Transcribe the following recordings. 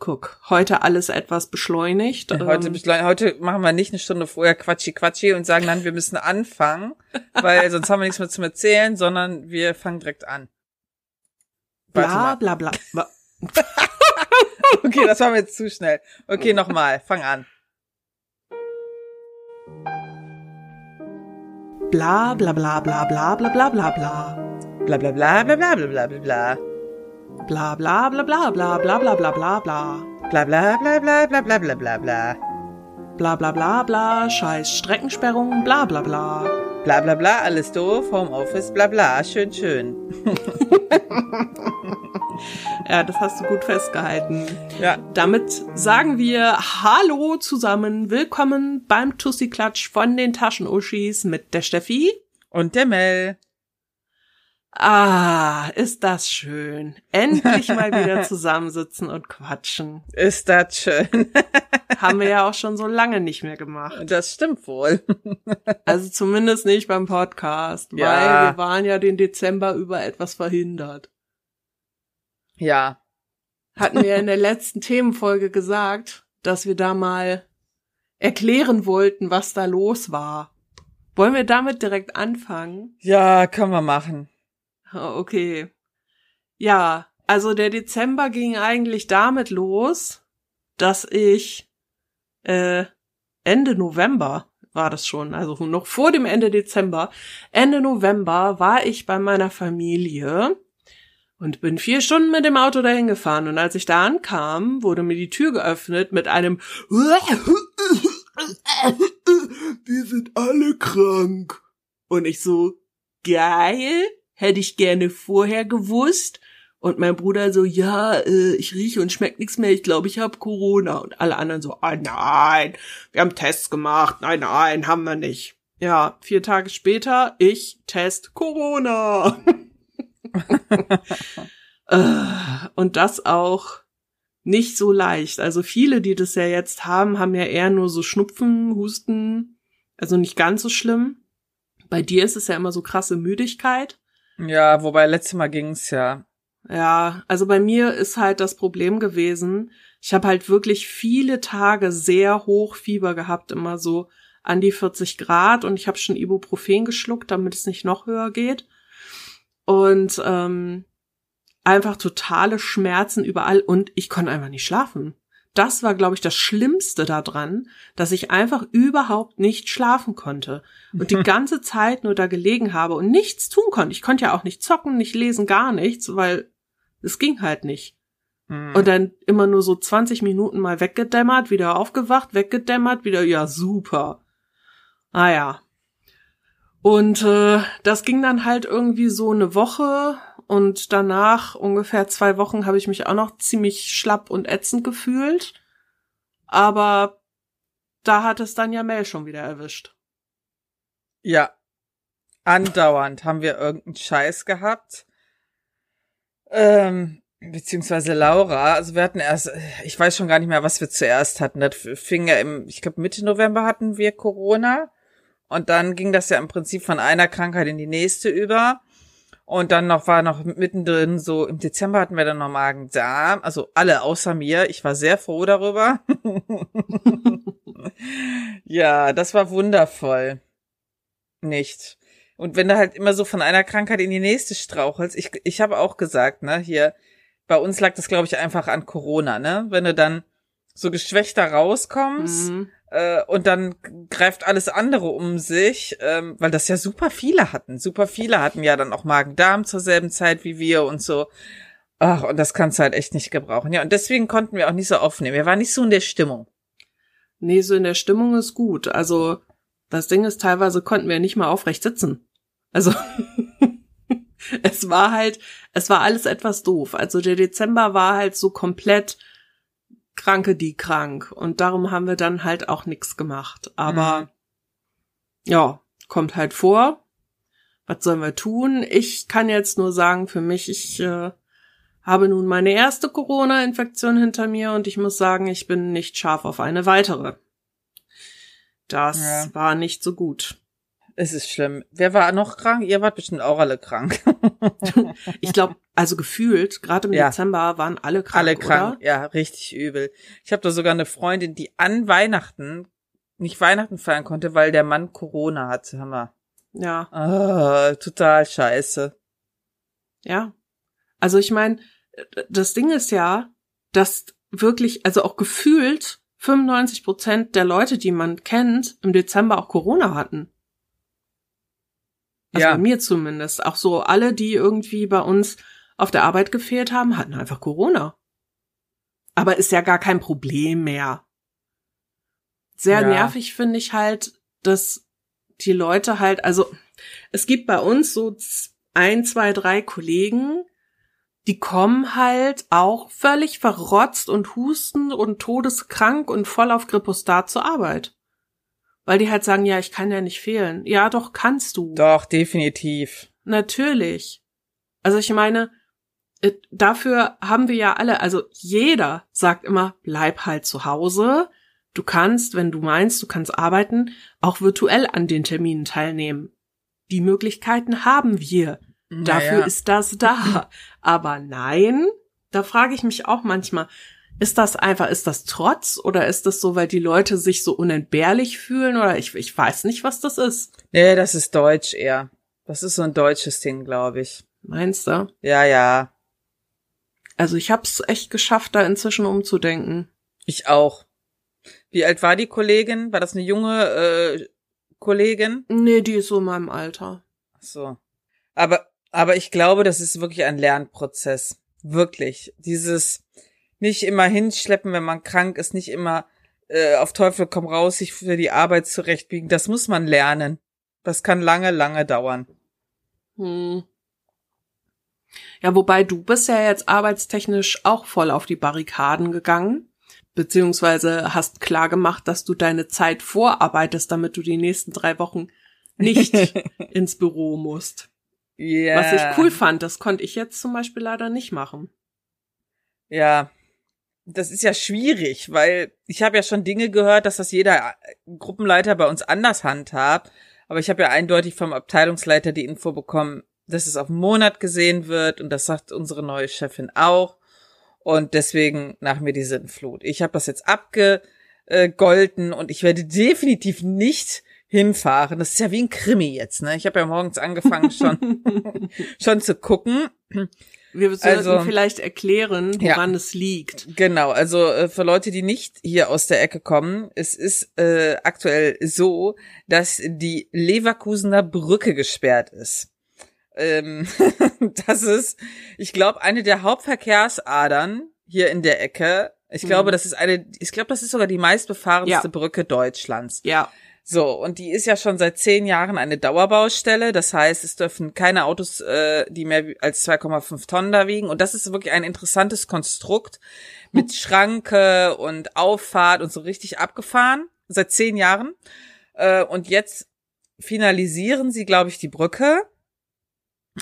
Guck, heute alles etwas beschleunigt. Heute, Ähm, beschleun- heute machen wir nicht eine Stunde vorher Quatschi Quatschi und sagen dann, wir müssen anfangen, weil sonst haben wir nichts mehr zum Erzählen, sondern wir fangen direkt an. Bla bla bla. bla. Okay, das war mir jetzt zu schnell. Okay, nochmal, fang an. Bla bla bla bla bla bla bla bla bla. Bla bla bla bla bla bla bla bla bla. Bla bla bla bla bla bla bla bla bla bla. Bla bla bla bla bla bla bla bla bla. Bla bla bla scheiß Streckensperrung, bla bla bla. Bla bla bla, alles doof, Homeoffice, bla bla, schön, schön. Ja, das hast du gut festgehalten. Ja, Damit sagen wir Hallo zusammen, willkommen beim Tussi-Klatsch von den Taschenuschis mit der Steffi. und der Mel. Ah, ist das schön. Endlich mal wieder zusammensitzen und quatschen. Ist das schön. Haben wir ja auch schon so lange nicht mehr gemacht. Das stimmt wohl. Also zumindest nicht beim Podcast, Ja. weil wir waren ja den Dezember über etwas verhindert. Ja, Hatten wir in der letzten Themenfolge gesagt, dass wir da mal erklären wollten, was da los war. Wollen wir damit direkt anfangen? ja, können wir machen. Ah, Okay. Ja, also der Dezember ging eigentlich damit los, dass ich äh, Ende November war das schon, also noch vor dem Ende Dezember. Ende November war ich bei meiner Familie und bin vier Stunden mit dem Auto dahin gefahren. Und als ich da ankam, wurde mir die Tür geöffnet mit einem Wir sind alle krank. Und ich so, geil, hätte ich gerne vorher gewusst. Und mein Bruder so, ja, äh, ich rieche und schmeckt nichts mehr, ich glaube, ich habe Corona. Und alle anderen so, ah nein, wir haben Tests gemacht, nein, nein, haben wir nicht. Ja, vier Tage später, ich Test Corona. Äh, und das auch nicht so leicht. Also viele, die das ja jetzt haben, haben ja eher nur so Schnupfen, Husten, also nicht ganz so schlimm. Bei dir ist es ja immer so krasse Müdigkeit. Ja, wobei letztes Mal ging's ja. Ja, also bei mir ist halt das Problem gewesen, ich habe halt wirklich viele Tage sehr hoch Fieber gehabt, immer so an die 40 Grad und ich habe schon Ibuprofen geschluckt, damit es nicht noch höher geht. Und ähm, einfach totale Schmerzen überall und ich konnte einfach nicht schlafen. Das war, glaube ich, das Schlimmste daran, dass ich einfach überhaupt nicht schlafen konnte und die ganze Zeit nur da gelegen habe und nichts tun konnte. Ich konnte ja auch nicht zocken, nicht lesen, gar nichts, weil es ging halt nicht. Hm. Und dann immer nur so 20 Minuten mal weggedämmert, wieder aufgewacht, weggedämmert, wieder, ja, super. Ah ja. Und äh, das ging dann halt irgendwie so eine Woche und danach ungefähr zwei Wochen habe ich mich auch noch ziemlich schlapp und ätzend gefühlt. Aber da hat es dann ja Mel schon wieder erwischt. Ja. Andauernd haben wir irgendeinen Scheiß gehabt. Ähm, beziehungsweise Laura. Also wir hatten erst, ich weiß schon gar nicht mehr, was wir zuerst hatten. Das fing ja im, ich glaube Mitte November hatten wir Corona. Und dann ging das ja im Prinzip von einer Krankheit in die nächste über. Und dann noch war noch mittendrin so, im Dezember hatten wir dann noch Magen-Darm. Also alle außer mir. Ich war sehr froh darüber. ja, das war wundervoll. Nicht. Und wenn du halt immer so von einer Krankheit in die nächste strauchelst, ich, ich habe auch gesagt, ne, hier, bei uns lag das, glaube ich, einfach an Corona, ne? Wenn du dann so geschwächter rauskommst, Mhm. Äh, und dann greift alles andere um sich, ähm, weil das ja super viele hatten. Super viele hatten ja dann auch Magen-Darm zur selben Zeit wie wir und so. Ach, und das kannst du halt echt nicht gebrauchen. Ja, und deswegen konnten wir auch nicht so aufnehmen. Wir waren nicht so in der Stimmung. Nee, so in der Stimmung ist gut. Also das Ding ist, teilweise konnten wir nicht mal aufrecht sitzen. Also es war halt, es war alles etwas doof. Also der Dezember war halt so komplett Kranke, die krank. Und darum haben wir dann halt auch nichts gemacht. Aber Mhm. ja, kommt halt vor. Was sollen wir tun? Ich kann jetzt nur sagen, für mich, ich äh, habe nun meine erste Corona-Infektion hinter mir und ich muss sagen, ich bin nicht scharf auf eine weitere. Das Ja. war nicht so gut. Es ist schlimm. Wer war noch krank? Ihr wart bestimmt auch alle krank. ich glaube, also gefühlt, gerade im Ja. Dezember waren alle krank. alle krank. Oder? Ja, richtig übel. Ich habe da sogar eine Freundin, die an Weihnachten nicht Weihnachten feiern konnte, weil der Mann Corona hatte. Hammer. Ja, Ah, total scheiße. ja. Also ich meine, das Ding ist ja, dass wirklich, also auch gefühlt 95 Prozent der Leute, die man kennt, im Dezember auch Corona hatten. Also Ja. bei mir zumindest. Auch so alle, die irgendwie bei uns auf der Arbeit gefehlt haben, hatten einfach Corona. Aber ist ja gar kein Problem mehr. Sehr Ja. nervig finde ich halt, dass die Leute halt, also es gibt bei uns so ein, zwei, drei Kollegen, die kommen halt auch völlig verrotzt und husten und todeskrank und voll auf Grippostat zur Arbeit. Weil die halt sagen, ja, ich kann ja nicht fehlen. Ja, doch, kannst du. Doch, definitiv. Natürlich. Also ich meine, äh, dafür haben wir ja alle, also jeder sagt immer, bleib halt zu Hause. Du kannst, wenn du meinst, du kannst arbeiten, auch virtuell an den Terminen teilnehmen. Die Möglichkeiten haben wir. Dafür Naja. ist das da. Aber nein, da frage ich mich auch manchmal, ist das einfach, ist das Trotz oder ist das so, weil die Leute sich so unentbehrlich fühlen oder ich, ich weiß nicht, was das ist. Nee, das ist deutsch eher. Das ist so ein deutsches Ding, glaube ich. Meinst du? Ja, ja. Also ich hab's echt geschafft, da inzwischen umzudenken. Ich auch. Wie alt war die Kollegin? War das eine junge äh, Kollegin? Nee, die ist so in meinem Alter. Ach So. Aber, aber ich glaube, das ist wirklich ein Lernprozess. Wirklich. Dieses nicht immer hinschleppen, wenn man krank ist, nicht immer äh, auf Teufel komm raus, sich für die Arbeit zurechtbiegen. Das muss man lernen. Das kann lange, lange dauern. Hm. Ja, wobei du bist ja jetzt arbeitstechnisch auch voll auf die Barrikaden gegangen, beziehungsweise hast klar gemacht, dass du deine Zeit vorarbeitest, damit du die nächsten drei Wochen nicht ins Büro musst. Ja. Was ich cool fand, das konnte ich jetzt zum Beispiel leider nicht machen. Ja, das ist ja schwierig, weil ich habe ja schon Dinge gehört, dass das jeder Gruppenleiter bei uns anders handhabt. Aber ich habe ja eindeutig vom Abteilungsleiter die Info bekommen, dass es auf einen Monat gesehen wird und das sagt unsere neue Chefin auch. Und deswegen nach mir die Sinnflut. Ich habe das jetzt abgegolten und ich werde definitiv nicht hinfahren. Das ist ja wie ein Krimi jetzt, ne? Ich habe ja morgens angefangen schon schon zu gucken. Wir sollten Also- vielleicht erklären, Ja. woran es liegt. Genau, also äh, für Leute, die nicht hier aus der Ecke kommen, es ist äh, aktuell so, dass die Leverkusener Brücke gesperrt ist. Ähm, das ist, ich glaube, eine der Hauptverkehrsadern hier in der Ecke. Ich glaube, Mhm. das ist eine, ich glaube, das ist sogar die meistbefahrenste Ja. Brücke Deutschlands. Ja. So, und die ist ja schon seit zehn Jahren eine Dauerbaustelle. Das heißt, es dürfen keine Autos, äh, die mehr als 2,5 Tonnen da wiegen. Und das ist wirklich ein interessantes Konstrukt mit Schranke und Auffahrt und so richtig abgefahren. Seit zehn Jahren. Äh, und jetzt finalisieren sie, glaube ich, die Brücke.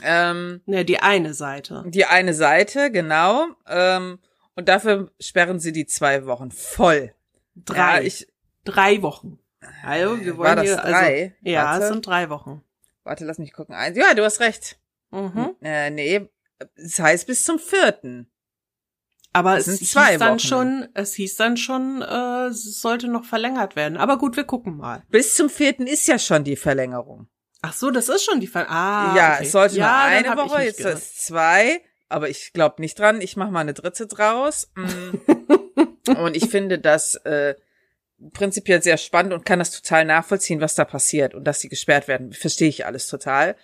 Ähm, Ne, die eine Seite. die eine Seite, genau. Ähm, und dafür sperren sie die zwei Wochen voll. Drei. Ja, ich, drei Wochen. Also, wir wollen War das hier, drei? Also, ja, Warte. es sind drei Wochen. warte, lass mich gucken. Eins- Ja, du hast recht. Mhm. Äh, nee, es heißt bis zum vierten. Aber Das es sind hieß zwei dann Wochen. schon, es hieß dann schon, äh, es sollte noch verlängert werden. Aber gut, wir gucken mal. Bis zum vierten ist ja schon die Verlängerung. Ach so, das ist schon die Ver Ah, ja, okay. es sollte ja, nur eine Woche, jetzt geirrt. ist zwei, aber ich glaube nicht dran. Ich mache mal eine dritte draus. Mm. und ich finde das äh, prinzipiell sehr spannend und kann das total nachvollziehen, was da passiert und dass sie gesperrt werden. Verstehe ich alles total.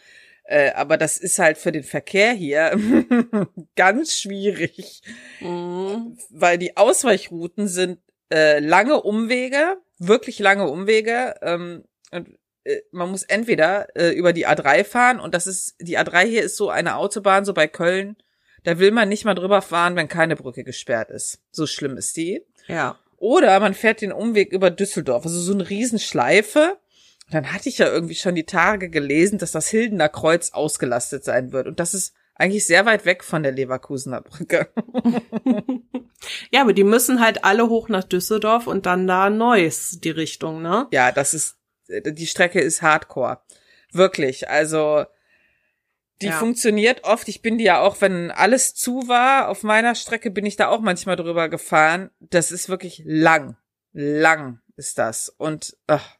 Äh, aber das ist halt für den Verkehr hier ganz schwierig. Mhm. weil die Ausweichrouten sind äh, lange Umwege, wirklich lange Umwege. Ähm, und äh, man muss entweder äh, über die A3 fahren und das ist, die A3 hier ist so eine Autobahn, so bei Köln, da will man nicht mal drüber fahren, wenn keine Brücke gesperrt ist. So schlimm ist die. Ja. Oder man fährt den Umweg über Düsseldorf, also so eine Riesenschleife. Und dann hatte ich ja irgendwie schon die Tage gelesen, dass das Hildener Kreuz ausgelastet sein wird. Und das ist eigentlich sehr weit weg von der Leverkusener Brücke. ja, aber die müssen halt alle hoch nach Düsseldorf und dann da Neuss die Richtung, ne? Ja, das ist, die Strecke ist Hardcore. Wirklich. Also die Ja. funktioniert oft. Ich bin die ja auch, wenn alles zu war, auf meiner Strecke bin ich da auch manchmal drüber gefahren. Das ist wirklich lang. Lang ist das. Und ach,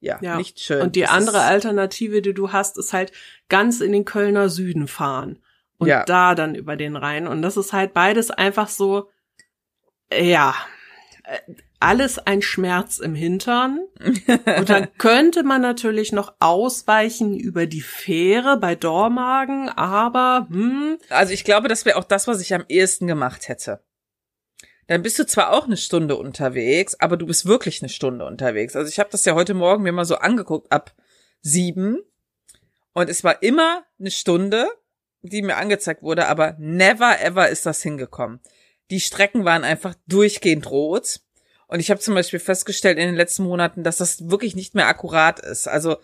ja, Ja. nicht schön. Und die Das andere Alternative, die du hast, ist halt ganz in den Kölner Süden fahren und Ja. da dann über den Rhein. Und das ist halt beides einfach so, ja, äh, alles ein Schmerz im Hintern. Und dann könnte man natürlich noch ausweichen über die Fähre bei Dormagen, aber hm, Also ich glaube, das wäre auch das, was ich am ehesten gemacht hätte. Dann bist du zwar auch eine Stunde unterwegs, aber du bist wirklich eine Stunde unterwegs. Also ich habe das ja heute Morgen mir mal so angeguckt ab sieben und es war immer eine Stunde, die mir angezeigt wurde, aber never ever ist das hingekommen. Die Strecken waren einfach durchgehend rot und ich habe zum Beispiel festgestellt in den letzten Monaten, dass das wirklich nicht mehr akkurat ist. Also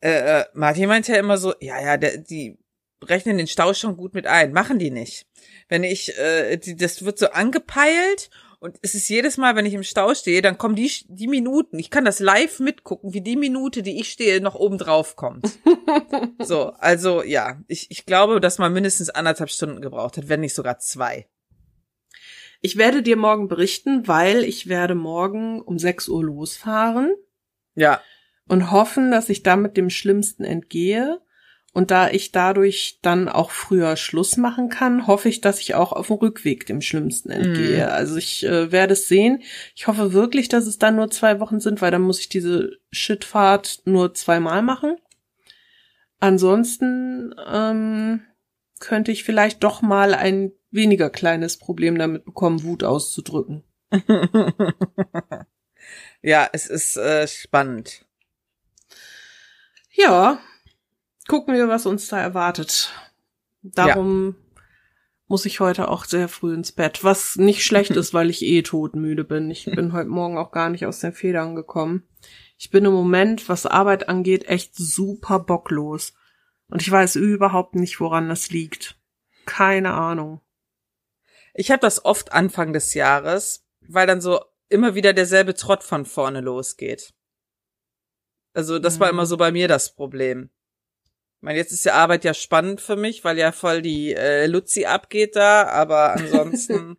äh, äh, Martin meint ja immer so, ja, ja, der, die rechnen den Stau schon gut mit ein. Machen die nicht. Wenn ich, äh, die, das wird so angepeilt und es ist jedes Mal, wenn ich im Stau stehe, dann kommen die, die Minuten, ich kann das live mitgucken, wie die Minute, die ich stehe, noch oben drauf kommt. so, also ja, ich, ich glaube, dass man mindestens anderthalb Stunden gebraucht hat, wenn nicht sogar zwei. Ich werde dir morgen berichten, weil ich werde morgen um 6 Uhr losfahren Ja, und hoffen, dass ich damit dem Schlimmsten entgehe. Und da ich dadurch dann auch früher Schluss machen kann, hoffe ich, dass ich auch auf dem Rückweg dem Schlimmsten entgehe. Mhm. Also ich äh, werde es sehen. Ich hoffe wirklich, dass es dann nur zwei Wochen sind, weil dann muss ich diese Shitfahrt nur zweimal machen. Ansonsten ähm, könnte ich vielleicht doch mal ein weniger kleines Problem damit bekommen, Wut auszudrücken. ja, es ist äh, spannend. Ja, gucken wir, was uns da erwartet. Darum muss ich heute auch sehr früh ins Bett, was nicht schlecht ist, weil ich eh todmüde bin. Ich bin heute Morgen auch gar nicht aus den Federn gekommen. Ich bin im Moment, was Arbeit angeht, echt super bocklos. Und ich weiß überhaupt nicht, woran das liegt. Keine Ahnung. Ich habe das oft Anfang des Jahres, weil dann so immer wieder derselbe Trott von vorne losgeht. Also das war Mhm. immer so bei mir das Problem. Ich meine, jetzt ist die Arbeit ja spannend für mich, weil ja voll die äh, Luzi abgeht da, aber ansonsten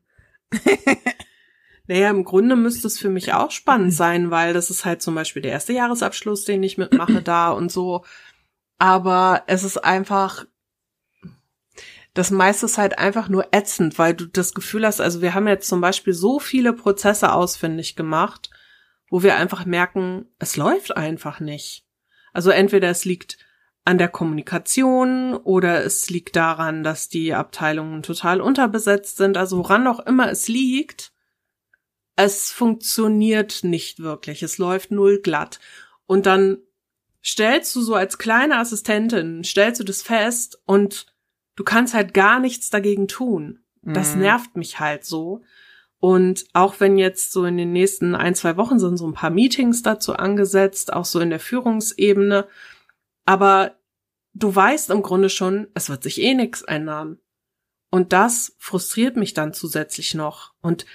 Naja, im Grunde müsste es für mich auch spannend sein, weil das ist halt zum Beispiel der erste Jahresabschluss, den ich mitmache da und so. Aber es ist einfach, das meiste ist halt einfach nur ätzend, weil du das Gefühl hast, also wir haben jetzt zum Beispiel so viele Prozesse ausfindig gemacht, wo wir einfach merken, es läuft einfach nicht. Also entweder es liegt an der Kommunikation oder es liegt daran, dass die Abteilungen total unterbesetzt sind. Also woran auch immer es liegt, es funktioniert nicht wirklich. Es läuft null glatt. Und dann stellst du so als kleine Assistentin, stellst du das fest und du kannst halt gar nichts dagegen tun. Das Mhm. nervt mich halt so. Und auch wenn jetzt so in den nächsten ein, zwei Wochen sind so ein paar Meetings dazu angesetzt, auch so in der Führungsebene. Aber du weißt im Grunde schon, es wird sich eh nichts ändern. Und das frustriert mich dann zusätzlich noch. Und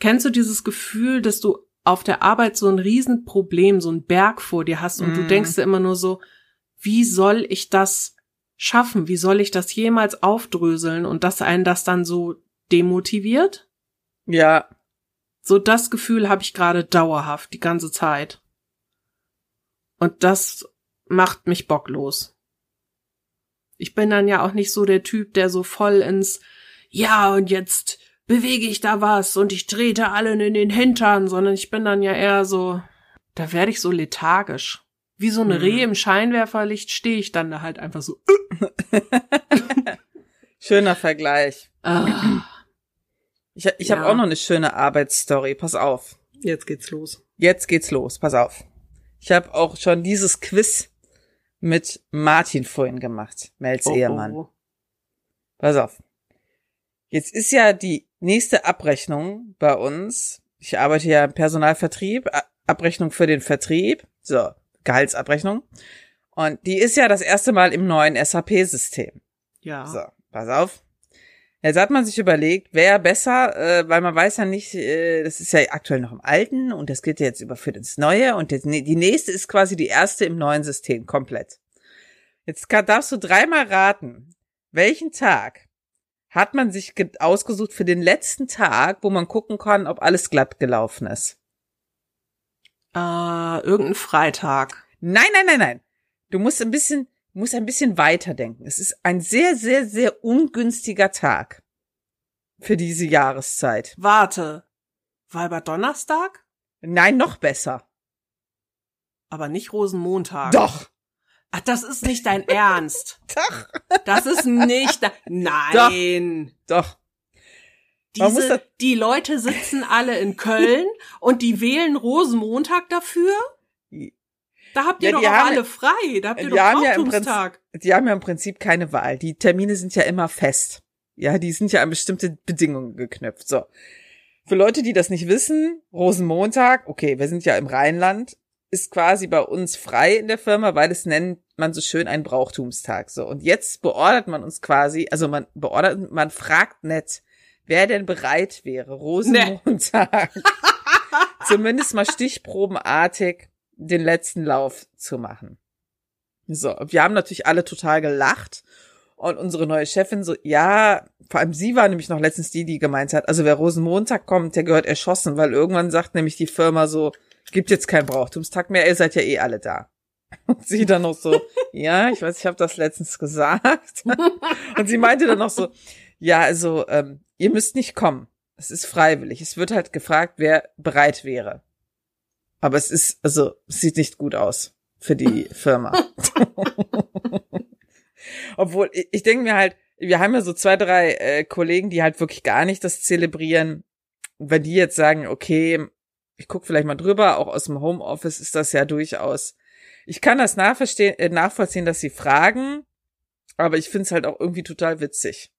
kennst du dieses Gefühl, dass du auf der Arbeit so ein Riesenproblem, so ein Berg vor dir hast und du Mm. denkst dir immer nur so, wie soll ich das schaffen? Wie soll ich das jemals aufdröseln? Und dass einen das dann so demotiviert? ja, So das Gefühl habe ich gerade dauerhaft, die ganze Zeit. Und das macht mich bocklos. Ich bin dann ja auch nicht so der Typ, der so voll ins Ja, und jetzt bewege ich da was und ich trete allen in den Hintern, sondern ich bin dann ja eher so, da werde ich so lethargisch. Wie so eine Hm. Reh im Scheinwerferlicht stehe ich dann da halt einfach so. schöner Vergleich. Ah, Ich, ich habe Ja. auch noch eine schöne Arbeitsstory. Pass auf. jetzt geht's los. Jetzt geht's los. Pass auf. Ich habe auch schon dieses Quiz mit Martin vorhin gemacht, Mels Oh, Ehemann. oh. Pass auf. Jetzt ist ja die nächste Abrechnung bei uns. Ich arbeite ja im Personalvertrieb, Abrechnung für den Vertrieb, so, Gehaltsabrechnung. Und die ist ja das erste Mal im neuen SAP-System. Ja. So, pass auf. Jetzt hat man sich überlegt, wer besser, äh, weil man weiß ja nicht, äh, das ist ja aktuell noch im Alten und das geht ja jetzt überführt ins Neue und nee, die nächste ist quasi die erste im neuen System komplett. Jetzt kann, darfst du dreimal raten, welchen Tag hat man sich ausgesucht für den letzten Tag, wo man gucken kann, ob alles glatt gelaufen ist? Äh, irgendein Freitag. Nein, nein, nein, nein. Du musst ein bisschen, musst ein bisschen weiterdenken. Es ist ein sehr, sehr, sehr ungünstiger Tag für diese Jahreszeit. Warte. Donnerstag? Nein, noch besser. Aber nicht Rosenmontag. Doch. Ach, das ist nicht dein Ernst. Doch. Das ist nicht dein, nein. Doch. Doch. Diese, die Leute sitzen alle in Köln und die wählen Rosenmontag dafür? Da habt ihr ja, doch auch alle frei. Da habt ihr doch Brauchtumstag. Ja die haben ja im Prinzip keine Wahl. Die Termine sind ja immer fest. Ja, die sind ja an bestimmte Bedingungen geknüpft. So. Für Leute, die das nicht wissen, Rosenmontag, okay, wir sind ja im Rheinland, ist quasi bei uns frei in der Firma, weil es nennt man so schön einen Brauchtumstag. So. Und jetzt beordert man uns quasi, also man beordert, man fragt nett, wer denn bereit wäre, Rosenmontag nee. zumindest mal stichprobenartig den letzten Lauf zu machen. So, wir haben natürlich alle total gelacht und unsere neue Chefin so, ja, vor allem sie war nämlich noch letztens die, die gemeint hat, also wer Rosenmontag kommt, der gehört erschossen, weil irgendwann sagt nämlich die Firma so, gibt jetzt keinen Brauchtumstag mehr, ihr seid ja eh alle da. Und sie dann noch so, ja, ich weiß, ich habe das letztens gesagt. Und sie meinte dann noch so, ja, also ähm, ihr müsst nicht kommen. Es ist freiwillig. Es wird halt gefragt, wer bereit wäre. Aber es ist, also, es sieht nicht gut aus für die Firma. Obwohl, ich, ich denke mir halt, wir haben ja so zwei, drei äh, Kollegen, die halt wirklich gar nicht das zelebrieren. wenn die jetzt sagen, okay, ich guck vielleicht mal drüber, auch aus dem Homeoffice ist das ja durchaus. Ich kann das äh, nachvollziehen, dass sie fragen, aber ich find's halt auch irgendwie total witzig.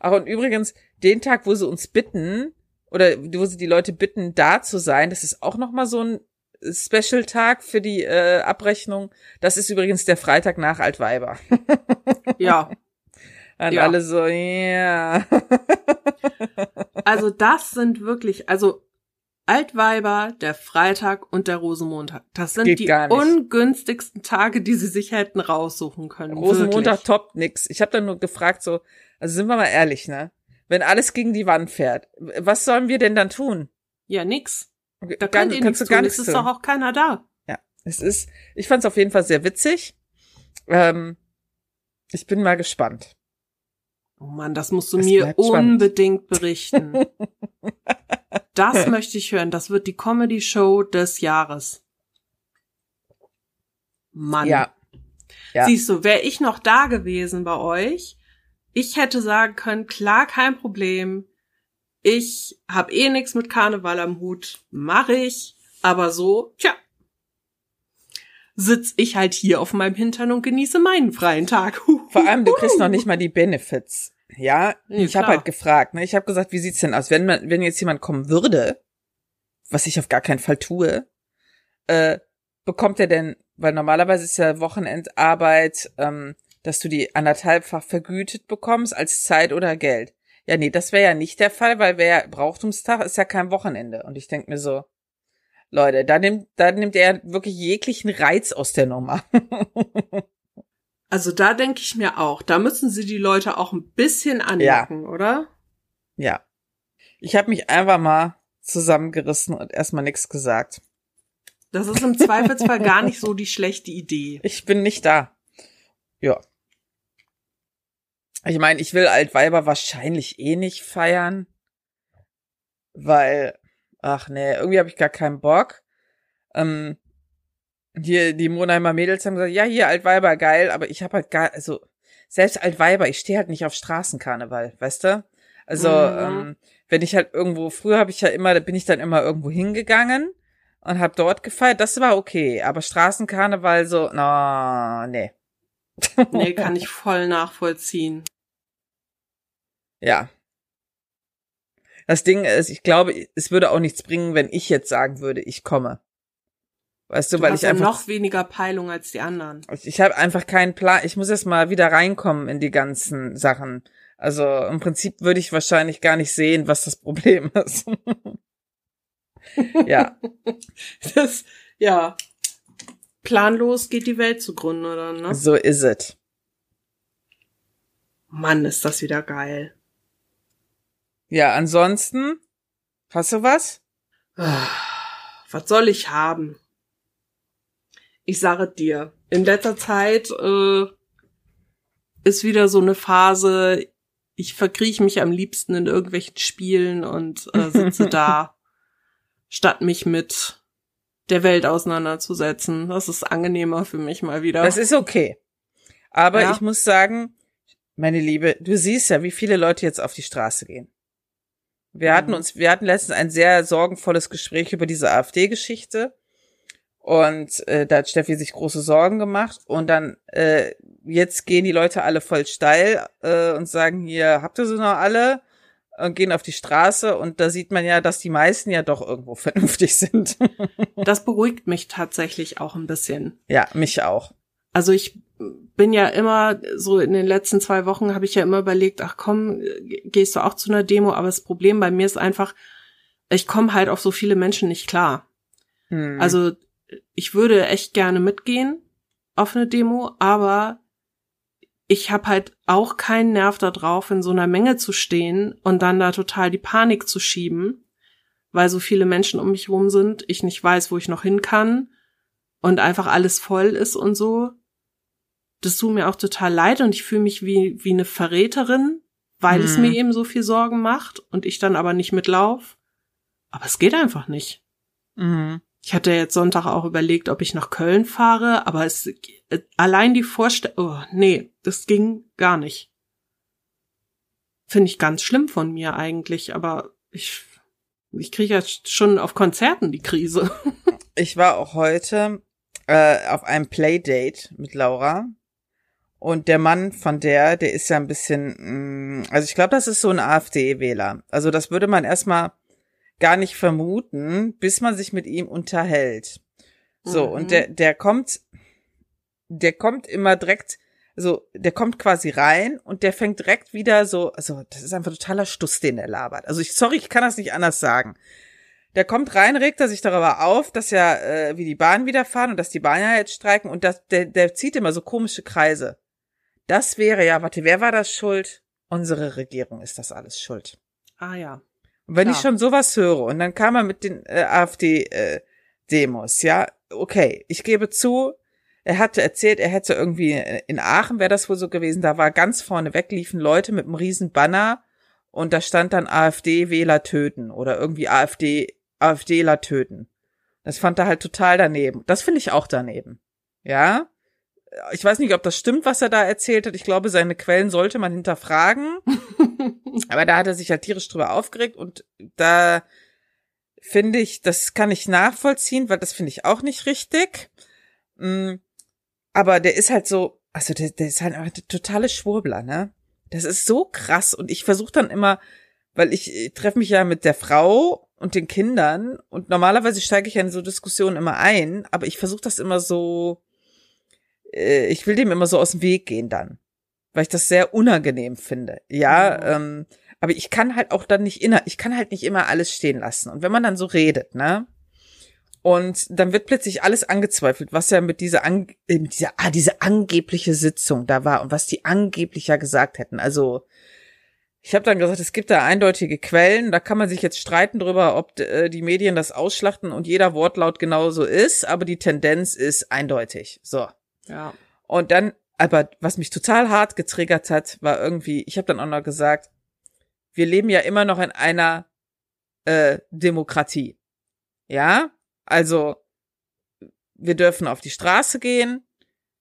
Ach, und übrigens, den Tag, wo sie uns bitten, oder wo sie die Leute bitten, da zu sein, das ist auch nochmal so ein Special-Tag für die äh, Abrechnung. Das ist übrigens der Freitag nach Altweiber. ja. Und ja. alle so, ja. Yeah. also das sind wirklich, also Altweiber, der Freitag und der Rosenmontag. Das sind Geht die ungünstigsten Tage, die sie sich hätten raussuchen können. Rosenmontag wirklich. toppt nix. Ich habe dann nur gefragt so, also sind wir mal ehrlich, ne? Wenn alles gegen die Wand fährt, was sollen wir denn dann tun? Ja, nix. Da kann ihr nichts tun. Es ist doch auch keiner da. Ja, es ist, ich fand es auf jeden Fall sehr witzig. Ähm, ich bin mal gespannt. Oh Mann, das musst du es mir unbedingt berichten. das möchte ich hören. Das wird die Comedy-Show des Jahres. Mann. Ja. ja. Siehst du, wäre ich noch da gewesen bei euch, ich hätte sagen können, klar, kein Problem. Ich hab eh nix mit Karneval am Hut, mache ich, aber so, tja, sitz ich halt hier auf meinem Hintern und genieße meinen freien Tag. Vor allem, du kriegst noch nicht mal die Benefits. Ja, ja ich habe halt gefragt, ne? Ich habe gesagt, wie sieht's denn aus, wenn man, wenn jetzt jemand kommen würde, was ich auf gar keinen Fall tue, äh, bekommt er denn, weil normalerweise ist ja Wochenendarbeit, ähm, dass du die anderthalbfach vergütet bekommst als Zeit oder Geld. Ja, nee, das wäre ja nicht der Fall, weil wer Brauchtumstag ist ja kein Wochenende. Und ich denk mir so, Leute, da nimmt, da nimmt er wirklich jeglichen Reiz aus der Nummer. also da denke ich mir auch, da müssen sie die Leute auch ein bisschen anlocken, ja. oder? Ja. Ich habe mich einfach mal zusammengerissen und erstmal nichts gesagt. Das ist im Zweifelsfall gar nicht so die schlechte Idee. Ich bin nicht da. Ja. Ich meine, ich will Altweiber wahrscheinlich eh nicht feiern, weil, ach nee, irgendwie habe ich gar keinen Bock. Ähm, hier, die Monheimer Mädels haben gesagt, ja, hier Altweiber, geil, aber ich habe halt gar, also, selbst Altweiber, ich stehe halt nicht auf Straßenkarneval, weißt du? Also, mhm. ähm, wenn ich halt irgendwo, früher habe ich ja immer, da bin ich dann immer irgendwo hingegangen und habe dort gefeiert, das war okay, aber Straßenkarneval so, na, no, nee. nee, kann ich voll nachvollziehen. Ja. Das Ding ist, ich glaube, es würde auch nichts bringen, wenn ich jetzt sagen würde, ich komme. Weißt du, du weil hast ich einfach noch weniger Peilung als die anderen. Ich habe einfach keinen Plan. Ich muss erst mal wieder reinkommen in die ganzen Sachen. Also im Prinzip würde ich wahrscheinlich gar nicht sehen, was das Problem ist. ja. Das, ja. Planlos geht die Welt zugrunde, oder? Ne? So ist es. Mann, ist das wieder geil. Ja, ansonsten, hast du was? Was soll ich haben? Ich sage dir, in letzter Zeit äh, ist wieder so eine Phase, ich verkrieche mich am liebsten in irgendwelchen Spielen und äh, sitze da, statt mich mit der Welt auseinanderzusetzen. Das ist angenehmer für mich mal wieder. Das ist okay. Aber ja. ich muss sagen, meine Liebe, du siehst ja, wie viele Leute jetzt auf die Straße gehen. Wir hatten mhm. uns, wir hatten letztens ein sehr sorgenvolles Gespräch über diese AfD-Geschichte. Und äh, da hat Steffi sich große Sorgen gemacht. Und dann, äh, jetzt gehen die Leute alle voll steil äh, und sagen, hier, habt ihr sie noch alle? Und gehen auf die Straße und da sieht man ja, dass die meisten ja doch irgendwo vernünftig sind. das beruhigt mich tatsächlich auch ein bisschen. Ja, mich auch. Also ich bin ja immer so in den letzten zwei Wochen habe ich ja immer überlegt, ach komm, gehst du auch zu einer Demo, aber das Problem bei mir ist einfach, ich komme halt auf so viele Menschen nicht klar. Hm. Also ich würde echt gerne mitgehen auf eine Demo, aber ich habe halt auch keinen Nerv darauf, in so einer Menge zu stehen und dann da total die Panik zu schieben, weil so viele Menschen um mich rum sind, ich nicht weiß, wo ich noch hin kann und einfach alles voll ist und so. Das tut mir auch total leid und ich fühle mich wie, wie eine Verräterin, weil mhm. es mir eben so viel Sorgen macht und ich dann aber nicht mitlauf. Aber es geht einfach nicht. Mhm. Ich hatte jetzt Sonntag auch überlegt, ob ich nach Köln fahre, aber es allein die Vorstellung, oh, nee, das ging gar nicht. Finde ich ganz schlimm von mir eigentlich, aber ich ich kriege ja schon auf Konzerten die Krise. ich war auch heute äh, auf einem Playdate mit Laura und der Mann von der, der ist ja ein bisschen, mh, mm, also ich glaube, das ist so ein AfD-Wähler. Also das würde man erstmal gar nicht vermuten, bis man sich mit ihm unterhält. So, mhm. und der, der kommt, der kommt immer direkt, so, der kommt quasi rein und der fängt direkt wieder so, also das ist einfach totaler Stuss, den er labert. Also ich, sorry, ich kann das nicht anders sagen. Der kommt rein, regt er sich darüber auf, dass ja, äh, wie die Bahn wieder fahren und dass die Bahn ja jetzt streiken und das, der, der zieht immer so komische Kreise. Das wäre ja, warte, wer war das schuld? Unsere Regierung ist das alles schuld. Ah ja. Und wenn ja. ich schon sowas höre und dann kam er mit den äh, AfD-Demos, äh, ja, okay, ich gebe zu, er hatte erzählt, er hätte irgendwie in Aachen, wäre das wohl so gewesen, da war ganz vorne weg, liefen Leute mit einem riesen Banner und da stand dann AfD-Wähler töten oder irgendwie AfD, AfDler töten. Das fand er halt total daneben. Das finde ich auch daneben. Ja? Ich weiß nicht, ob das stimmt, was er da erzählt hat. Ich glaube, seine Quellen sollte man hinterfragen. Aber da hat er sich ja tierisch drüber aufgeregt und da finde ich, das kann ich nachvollziehen, weil das finde ich auch nicht richtig. Mm, aber der ist halt so, also der, der ist halt der totale Schwurbler, ne? Das ist so krass und ich versuche dann immer, weil ich, ich treffe mich ja mit der Frau und den Kindern und normalerweise steige ich ja in so Diskussionen immer ein, aber ich versuche das immer so äh, ich will dem immer so aus dem Weg gehen dann, weil ich das sehr unangenehm finde. Ja, mhm. ähm, aber ich kann halt auch dann nicht inner, ich kann halt nicht immer alles stehen lassen. Und wenn man dann so redet, ne? Und dann wird plötzlich alles angezweifelt, was ja mit dieser, an, äh, mit dieser, ah, diese angebliche Sitzung da war und was die angeblich ja gesagt hätten. Also, ich habe dann gesagt, es gibt da eindeutige Quellen, da kann man sich jetzt streiten drüber, ob äh, die Medien das ausschlachten und jeder Wortlaut genauso ist, aber die Tendenz ist eindeutig. So. Ja. Und dann, aber was mich total hart getriggert hat, war irgendwie, ich habe dann auch noch gesagt, wir leben ja immer noch in einer äh, Demokratie. Ja, also wir dürfen auf die Straße gehen,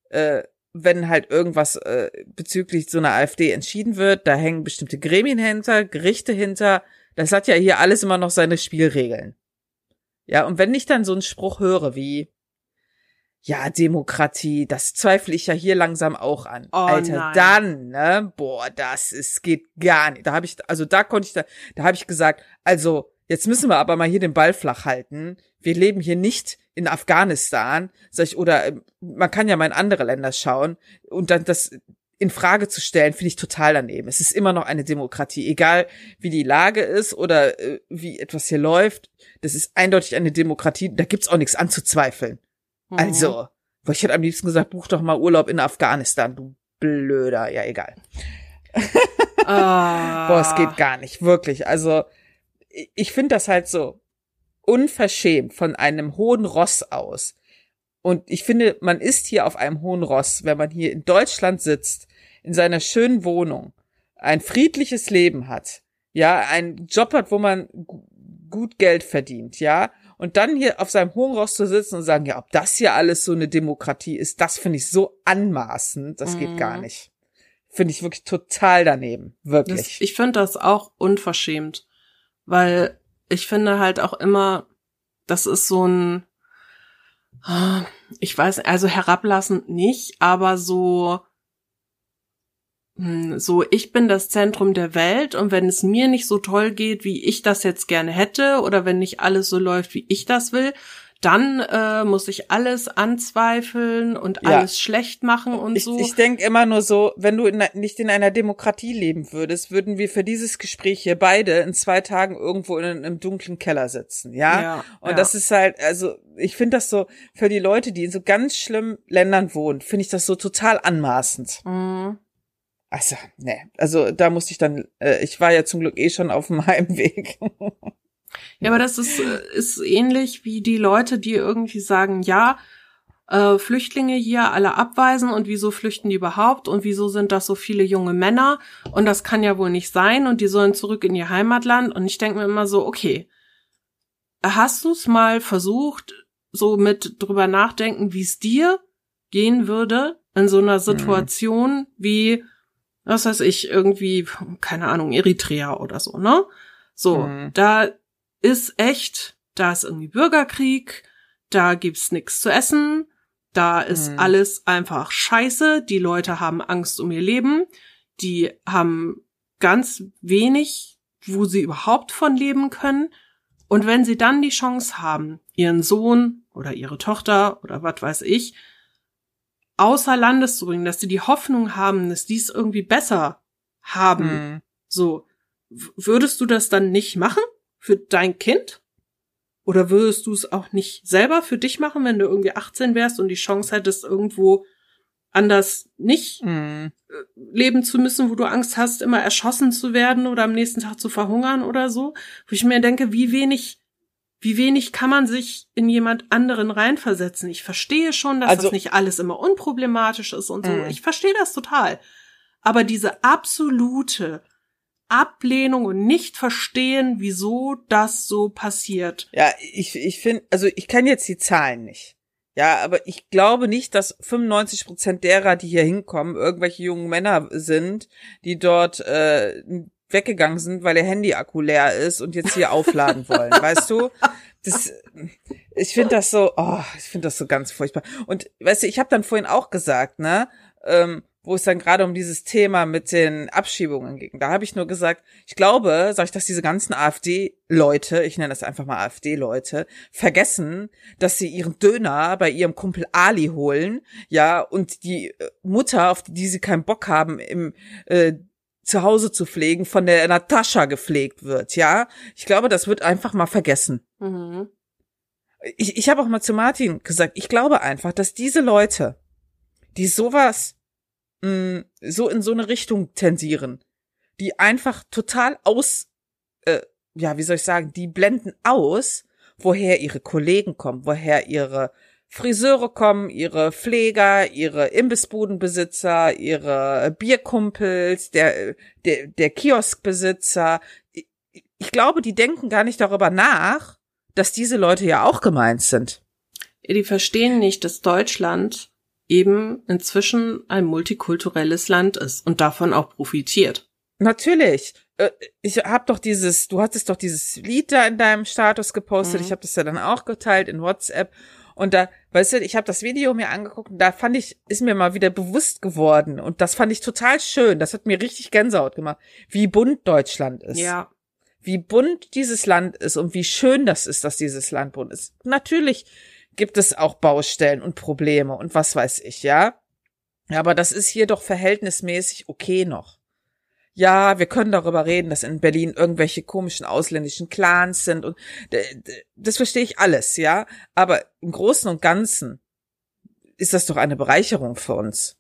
äh, wenn halt irgendwas äh, bezüglich so einer AfD entschieden wird, da hängen bestimmte Gremien hinter, Gerichte hinter. Das hat ja hier alles immer noch seine Spielregeln. Ja, und wenn ich dann so einen Spruch höre wie, ja, Demokratie, das zweifle ich ja hier langsam auch an. Oh, Alter, nein. dann, ne? Boah, das ist geht gar nicht. Da habe ich also da konnte ich da da habe ich gesagt, also jetzt müssen wir aber mal hier den Ball flach halten. Wir leben hier nicht in Afghanistan, sag ich, oder ähm, man kann ja mal in andere Länder schauen und dann das in Frage zu stellen, finde ich total daneben. Es ist immer noch eine Demokratie, egal wie die Lage ist oder äh, wie etwas hier läuft. Das ist eindeutig eine Demokratie, da gibt's auch nichts anzuzweifeln. Mhm. Also, ich hätte am liebsten gesagt, buch doch mal Urlaub in Afghanistan, du blöder, ja egal. ah. Boah, es geht gar nicht, wirklich. Also, ich finde das halt so unverschämt von einem hohen Ross aus. Und ich finde, man ist hier auf einem hohen Ross, wenn man hier in Deutschland sitzt, in seiner schönen Wohnung, ein friedliches Leben hat, ja, einen Job hat, wo man gut Geld verdient, ja, und dann hier auf seinem hohen Ross zu sitzen und sagen, ja, ob das hier alles so eine Demokratie ist, das finde ich so anmaßend, das mhm. geht gar mhm. nicht. Finde ich wirklich total daneben, wirklich. Das, ich finde das auch unverschämt, weil ich finde halt auch immer, das ist so ein, ich weiß, also herablassend nicht, aber so, so, ich bin das Zentrum der Welt und wenn es mir nicht so toll geht, wie ich das jetzt gerne hätte oder wenn nicht alles so läuft, wie ich das will, dann äh, muss ich alles anzweifeln und ja. alles schlecht machen und ich, so. Ich denke immer nur so, wenn du in, nicht in einer Demokratie leben würdest, würden wir für dieses Gespräch hier beide in zwei Tagen irgendwo in einem dunklen Keller sitzen, ja? ja und ja. das ist halt, also ich finde das so, für die Leute, die in so ganz schlimmen Ländern wohnen, finde ich das so total anmaßend. Mhm. Also, ne, also da musste ich dann, äh, ich war ja zum Glück eh schon auf dem Heimweg. Ja, aber das ist, äh, ist ähnlich wie die Leute, die irgendwie sagen, ja, äh, Flüchtlinge hier alle abweisen und wieso flüchten die überhaupt und wieso sind das so viele junge Männer und das kann ja wohl nicht sein und die sollen zurück in ihr Heimatland und ich denke mir immer so, okay, hast du es mal versucht, so mit drüber nachdenken, wie es dir gehen würde in so einer mhm. Situation mhm. wie, was weiß ich, irgendwie, keine Ahnung, Eritrea oder so, ne? So, mhm. da ist echt, da ist irgendwie Bürgerkrieg, da gibt's nichts zu essen, da ist mhm. alles einfach scheiße, die Leute haben Angst um ihr Leben, die haben ganz wenig, wo sie überhaupt von leben können. Und wenn sie dann die Chance haben, ihren Sohn oder ihre Tochter oder was weiß ich, außer Landes zu bringen, dass sie die Hoffnung haben, dass die es irgendwie besser haben, mhm. so, würdest du das dann nicht machen? für dein Kind? Oder würdest du es auch nicht selber für dich machen, wenn du irgendwie 18 wärst und die Chance hättest, irgendwo anders nicht mm. leben zu müssen, wo du Angst hast, immer erschossen zu werden oder am nächsten Tag zu verhungern oder so? Wo ich mir denke, wie wenig, wie wenig kann man sich in jemand anderen reinversetzen? Ich verstehe schon, dass also, das nicht alles immer unproblematisch ist und so. Mm. Ich verstehe das total. Aber diese absolute Ablehnung und nicht verstehen, wieso das so passiert. Ja, ich, ich finde, also ich kenne jetzt die Zahlen nicht. Ja, aber ich glaube nicht, dass 95 Prozent derer, die hier hinkommen, irgendwelche jungen Männer sind, die dort äh, weggegangen sind, weil ihr Handy-Akku leer ist und jetzt hier aufladen wollen. weißt du? Das, ich finde das so, oh, ich finde das so ganz furchtbar. Und weißt du, ich habe dann vorhin auch gesagt, ne? Ähm, wo es dann gerade um dieses Thema mit den Abschiebungen ging. Da habe ich nur gesagt, ich glaube, sag ich, dass diese ganzen AfD-Leute, ich nenne das einfach mal AfD-Leute, vergessen, dass sie ihren Döner bei ihrem Kumpel Ali holen, ja, und die äh, Mutter, auf die sie keinen Bock haben, im äh, zu Hause zu pflegen, von der Natascha gepflegt wird, ja. Ich glaube, das wird einfach mal vergessen. Mhm. Ich, ich habe auch mal zu Martin gesagt, ich glaube einfach, dass diese Leute, die sowas mh, mm, so in so eine Richtung tensieren, die einfach total aus, äh, ja, wie soll ich sagen, die blenden aus, woher ihre Kollegen kommen, woher ihre Friseure kommen, ihre Pfleger, ihre Imbissbudenbesitzer, ihre Bierkumpels, der, der, der Kioskbesitzer. Ich glaube, die denken gar nicht darüber nach, dass diese Leute ja auch gemeint sind. Die verstehen nicht, dass Deutschland eben inzwischen ein multikulturelles Land ist und davon auch profitiert. Natürlich. Äh, ich habe doch dieses, du hattest doch dieses Lied da in deinem Status gepostet. Mhm. Ich habe das ja dann auch geteilt in WhatsApp. Und da, weißt du, ich habe das Video mir angeguckt und da fand ich, ist mir mal wieder bewusst geworden. Und das fand ich total schön. Das hat mir richtig Gänsehaut gemacht, wie bunt Deutschland ist. Ja. Wie bunt dieses Land ist und wie schön das ist, dass dieses Land bunt ist. Natürlich gibt es auch Baustellen und Probleme und was weiß ich, ja. Aber das ist hier doch verhältnismäßig okay noch. Ja, wir können darüber reden, dass in Berlin irgendwelche komischen ausländischen Clans sind und das verstehe ich alles, ja. Aber im Großen und Ganzen ist das doch eine Bereicherung für uns.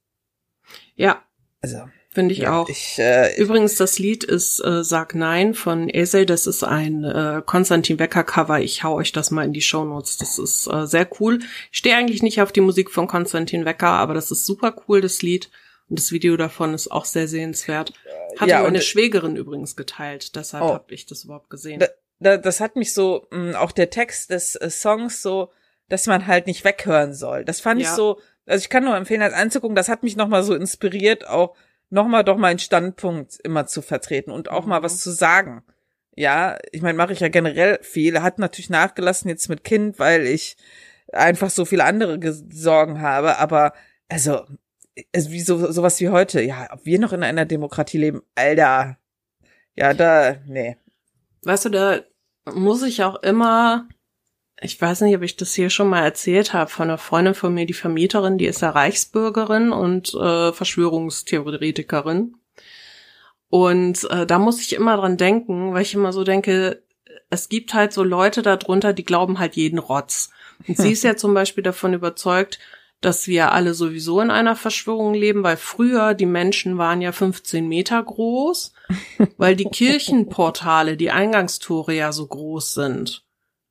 Ja. Also. Finde ich Ja, auch. Ich, äh, Übrigens, das Lied ist äh, Sag Nein von Esel. Das ist ein äh, Konstantin Wecker Cover. Ich hau euch das mal in die Shownotes. Das ist äh, sehr cool. Ich stehe eigentlich nicht auf die Musik von Konstantin Wecker, aber das ist super cool, das Lied. Und das Video davon ist auch sehr sehenswert. Hatte ja, meine und- Schwägerin übrigens geteilt. Deshalb Oh. habe ich das überhaupt gesehen. da, da, das hat mich so, mh, auch der Text des äh, Songs so, dass man halt nicht weghören soll. Das fand ich Ja. so, also ich kann nur empfehlen, das anzugucken, das hat mich nochmal so inspiriert, auch nochmal doch meinen Standpunkt immer zu vertreten und auch mal Mhm. was zu sagen. Ja, ich meine, mache ich ja generell viel, hat natürlich nachgelassen jetzt mit Kind, weil ich einfach so viele andere Sorgen habe, aber also, also wie so, sowas wie heute, ja, ob wir noch in einer Demokratie leben, Alter, ja, da, nee. Weißt du, da muss ich auch immer, ich weiß nicht, ob ich das hier schon mal erzählt habe, von einer Freundin von mir, die Vermieterin, die ist ja Reichsbürgerin und äh, Verschwörungstheoretikerin. Und äh, da muss ich immer dran denken, weil ich immer so denke, es gibt halt so Leute darunter, die glauben halt jeden Rotz. Und sie ist ja zum Beispiel davon überzeugt, dass wir alle sowieso in einer Verschwörung leben, weil früher die Menschen waren ja 15 Meter groß, weil die Kirchenportale, die Eingangstore ja so groß sind.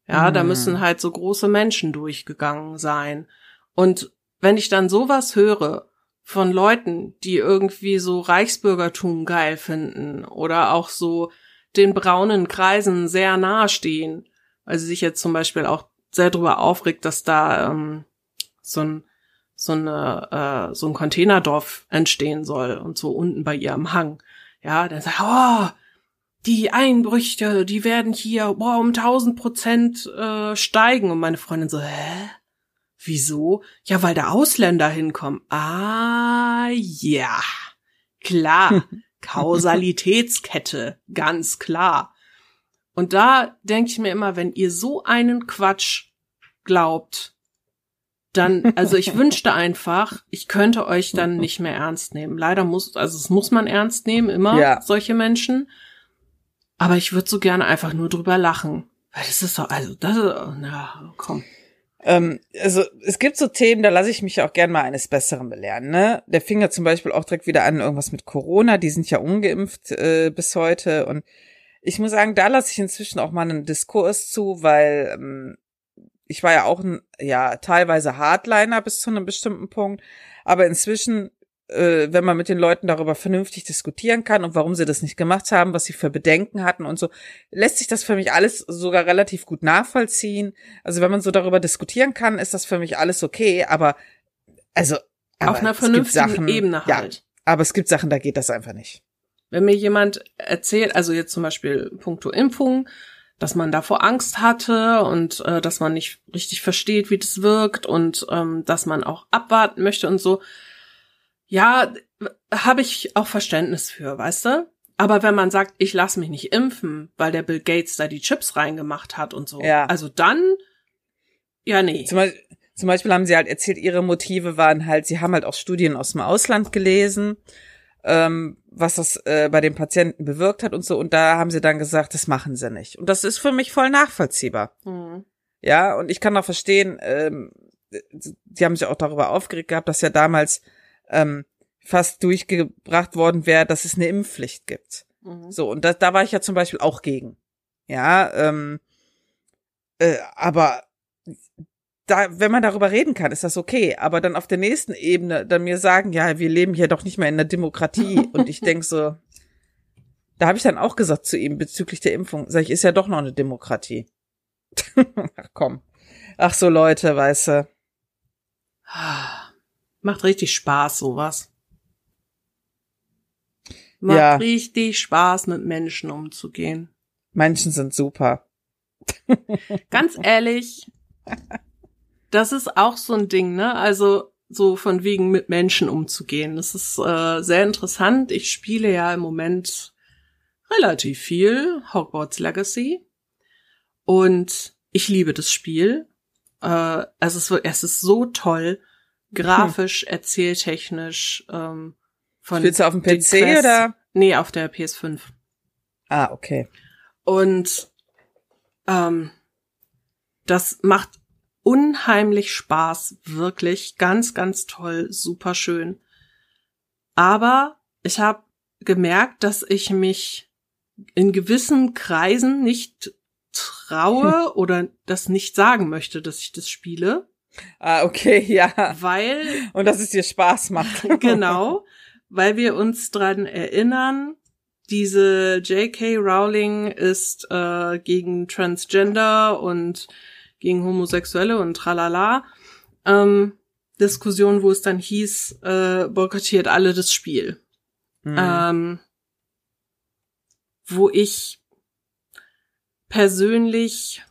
Ja, da Mhm. müssen halt so große Menschen durchgegangen sein. Und wenn ich dann sowas höre von Leuten, die irgendwie so Reichsbürgertum geil finden oder auch so den braunen Kreisen sehr nahe stehen, weil sie sich jetzt zum Beispiel auch sehr darüber aufregt, dass da ähm, so ein so eine äh, so ein Containerdorf entstehen soll und so unten bei ihr am Hang. Ja, dann sagt, oh, die Einbrüche, die werden hier boah, um 1000 Prozent äh, steigen. Und meine Freundin so, hä? Wieso? Ja, weil da Ausländer hinkommen. Ah, ja. Klar. Kausalitätskette. Ganz klar. Und da denke ich mir immer, wenn ihr so einen Quatsch glaubt, dann, also ich wünschte einfach, ich könnte euch dann nicht mehr ernst nehmen. Leider muss, also es muss man ernst nehmen, immer, Ja. solche Menschen. Aber ich würde so gerne einfach nur drüber lachen. Weil das ist doch, also, das ist, na, komm. Ähm, also es gibt so Themen, da lasse ich mich auch gern mal eines Besseren belehren. Ne? Der fing ja zum Beispiel auch direkt wieder an, irgendwas mit Corona, die sind ja ungeimpft äh, bis heute. Und ich muss sagen, da lasse ich inzwischen auch mal einen Diskurs zu, weil ähm, ich war ja auch ein, ja, teilweise Hardliner bis zu einem bestimmten Punkt. Aber inzwischen, äh, wenn man mit den Leuten darüber vernünftig diskutieren kann und warum sie das nicht gemacht haben, was sie für Bedenken hatten und so, lässt sich das für mich alles sogar relativ gut nachvollziehen. Also wenn man so darüber diskutieren kann, ist das für mich alles okay, aber also aber Auf einer vernünftigen Sachen, Ebene Ja, halt. aber es gibt Sachen, da geht das einfach nicht. Wenn mir jemand erzählt, also jetzt zum Beispiel puncto Impfung, dass man davor Angst hatte und äh, dass man nicht richtig versteht, wie das wirkt und ähm, dass man auch abwarten möchte und so. Ja, habe ich auch Verständnis für, weißt du? Aber wenn man sagt, ich lasse mich nicht impfen, weil der Bill Gates da die Chips reingemacht hat und so, Ja. also dann, ja, nee. Zum Beispiel, zum Beispiel haben sie halt erzählt, ihre Motive waren halt, sie haben halt auch Studien aus dem Ausland gelesen, ähm, was das äh, bei den Patienten bewirkt hat und so. Und da haben sie dann gesagt, das machen sie nicht. Und das ist für mich voll nachvollziehbar. Hm. Ja, und ich kann auch verstehen, ähm, sie haben sich auch darüber aufgeregt gehabt, dass ja damals ähm, fast durchgebracht worden wäre, dass es eine Impfpflicht gibt. Mhm. So, und da, da war ich ja zum Beispiel auch gegen. Ja, ähm, äh, aber da, wenn man darüber reden kann, ist das okay. Aber dann auf der nächsten Ebene dann mir sagen, ja, wir leben hier doch nicht mehr in der Demokratie. und ich denk so, da habe ich dann auch gesagt zu ihm bezüglich der Impfung, sag ich, ist ja doch noch eine Demokratie. Ach komm. Ach so, Leute, weißt du. Macht richtig Spaß, sowas. Macht Ja. richtig Spaß, mit Menschen umzugehen. Menschen sind super. Ganz ehrlich, das ist auch so ein Ding, ne? Also so von wegen mit Menschen umzugehen. Das ist äh, sehr interessant. Ich spiele ja im Moment relativ viel Hogwarts Legacy und ich liebe das Spiel. Äh, es ist es ist so toll, grafisch, erzähltechnisch. Ähm, von Spielst du auf dem PC Quests. oder? Nee, auf der PS5. Ah, okay. Und ähm, das macht unheimlich Spaß, wirklich ganz, ganz toll, super schön. Aber ich habe gemerkt, dass ich mich in gewissen Kreisen nicht traue oder das nicht sagen möchte, dass ich das spiele. Ah, okay, ja. Weil. Und dass es dir Spaß macht. genau. Weil wir uns dran erinnern, diese J.K. Rowling ist äh, gegen Transgender und gegen Homosexuelle und tralala. Ähm, Diskussion, wo es dann hieß, äh, boykottiert alle das Spiel. Mhm. Ähm, wo ich persönlich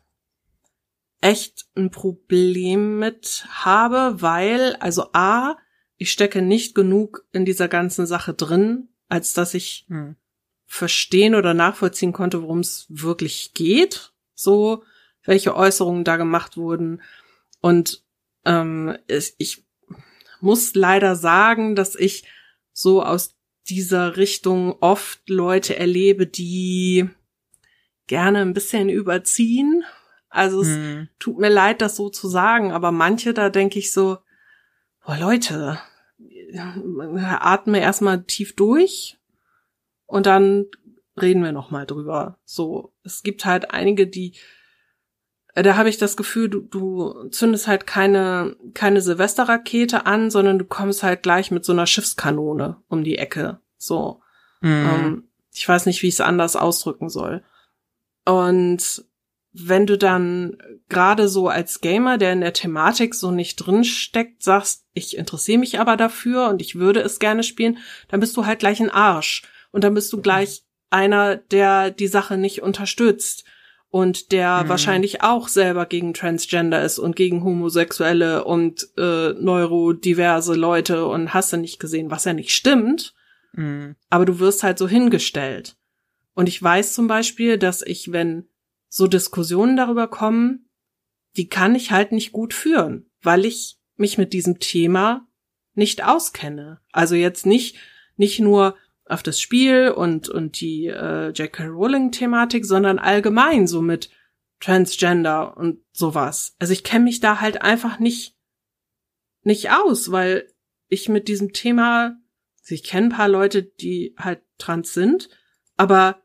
echt ein Problem mit habe, weil, also A, ich stecke nicht genug in dieser ganzen Sache drin, als dass ich hm. verstehen oder nachvollziehen konnte, worum es wirklich geht. So, welche Äußerungen da gemacht wurden. Und ähm, ich muss leider sagen, dass ich so aus dieser Richtung oft Leute erlebe, die gerne ein bisschen überziehen. Also es hm. tut mir leid, das so zu sagen, aber manche, da denke ich so, oh Leute, atme erstmal tief durch und dann reden wir nochmal drüber. So, es gibt halt einige, die da habe ich das Gefühl, du, du zündest halt keine, keine Silvesterrakete an, sondern du kommst halt gleich mit so einer Schiffskanone um die Ecke. So. Mhm. Ähm, ich weiß nicht, wie ich es anders ausdrücken soll. Und wenn du dann gerade so als Gamer, der in der Thematik so nicht drin steckt, sagst, ich interessiere mich aber dafür und ich würde es gerne spielen, dann bist du halt gleich ein Arsch. Und dann bist du gleich einer, der die Sache nicht unterstützt und der mhm. wahrscheinlich auch selber gegen Transgender ist und gegen Homosexuelle und äh, neurodiverse Leute und hast du nicht gesehen, was ja nicht stimmt. Mhm. Aber du wirst halt so hingestellt. Und ich weiß zum Beispiel, dass ich, wenn so Diskussionen darüber kommen, die kann ich halt nicht gut führen, weil ich mich mit diesem Thema nicht auskenne. Also jetzt nicht, nicht nur auf das Spiel und, und die äh, J.K. Rowling-Thematik, sondern allgemein so mit Transgender und sowas. Also ich kenne mich da halt einfach nicht, nicht aus, weil ich mit diesem Thema, also ich kenne ein paar Leute, die halt trans sind, aber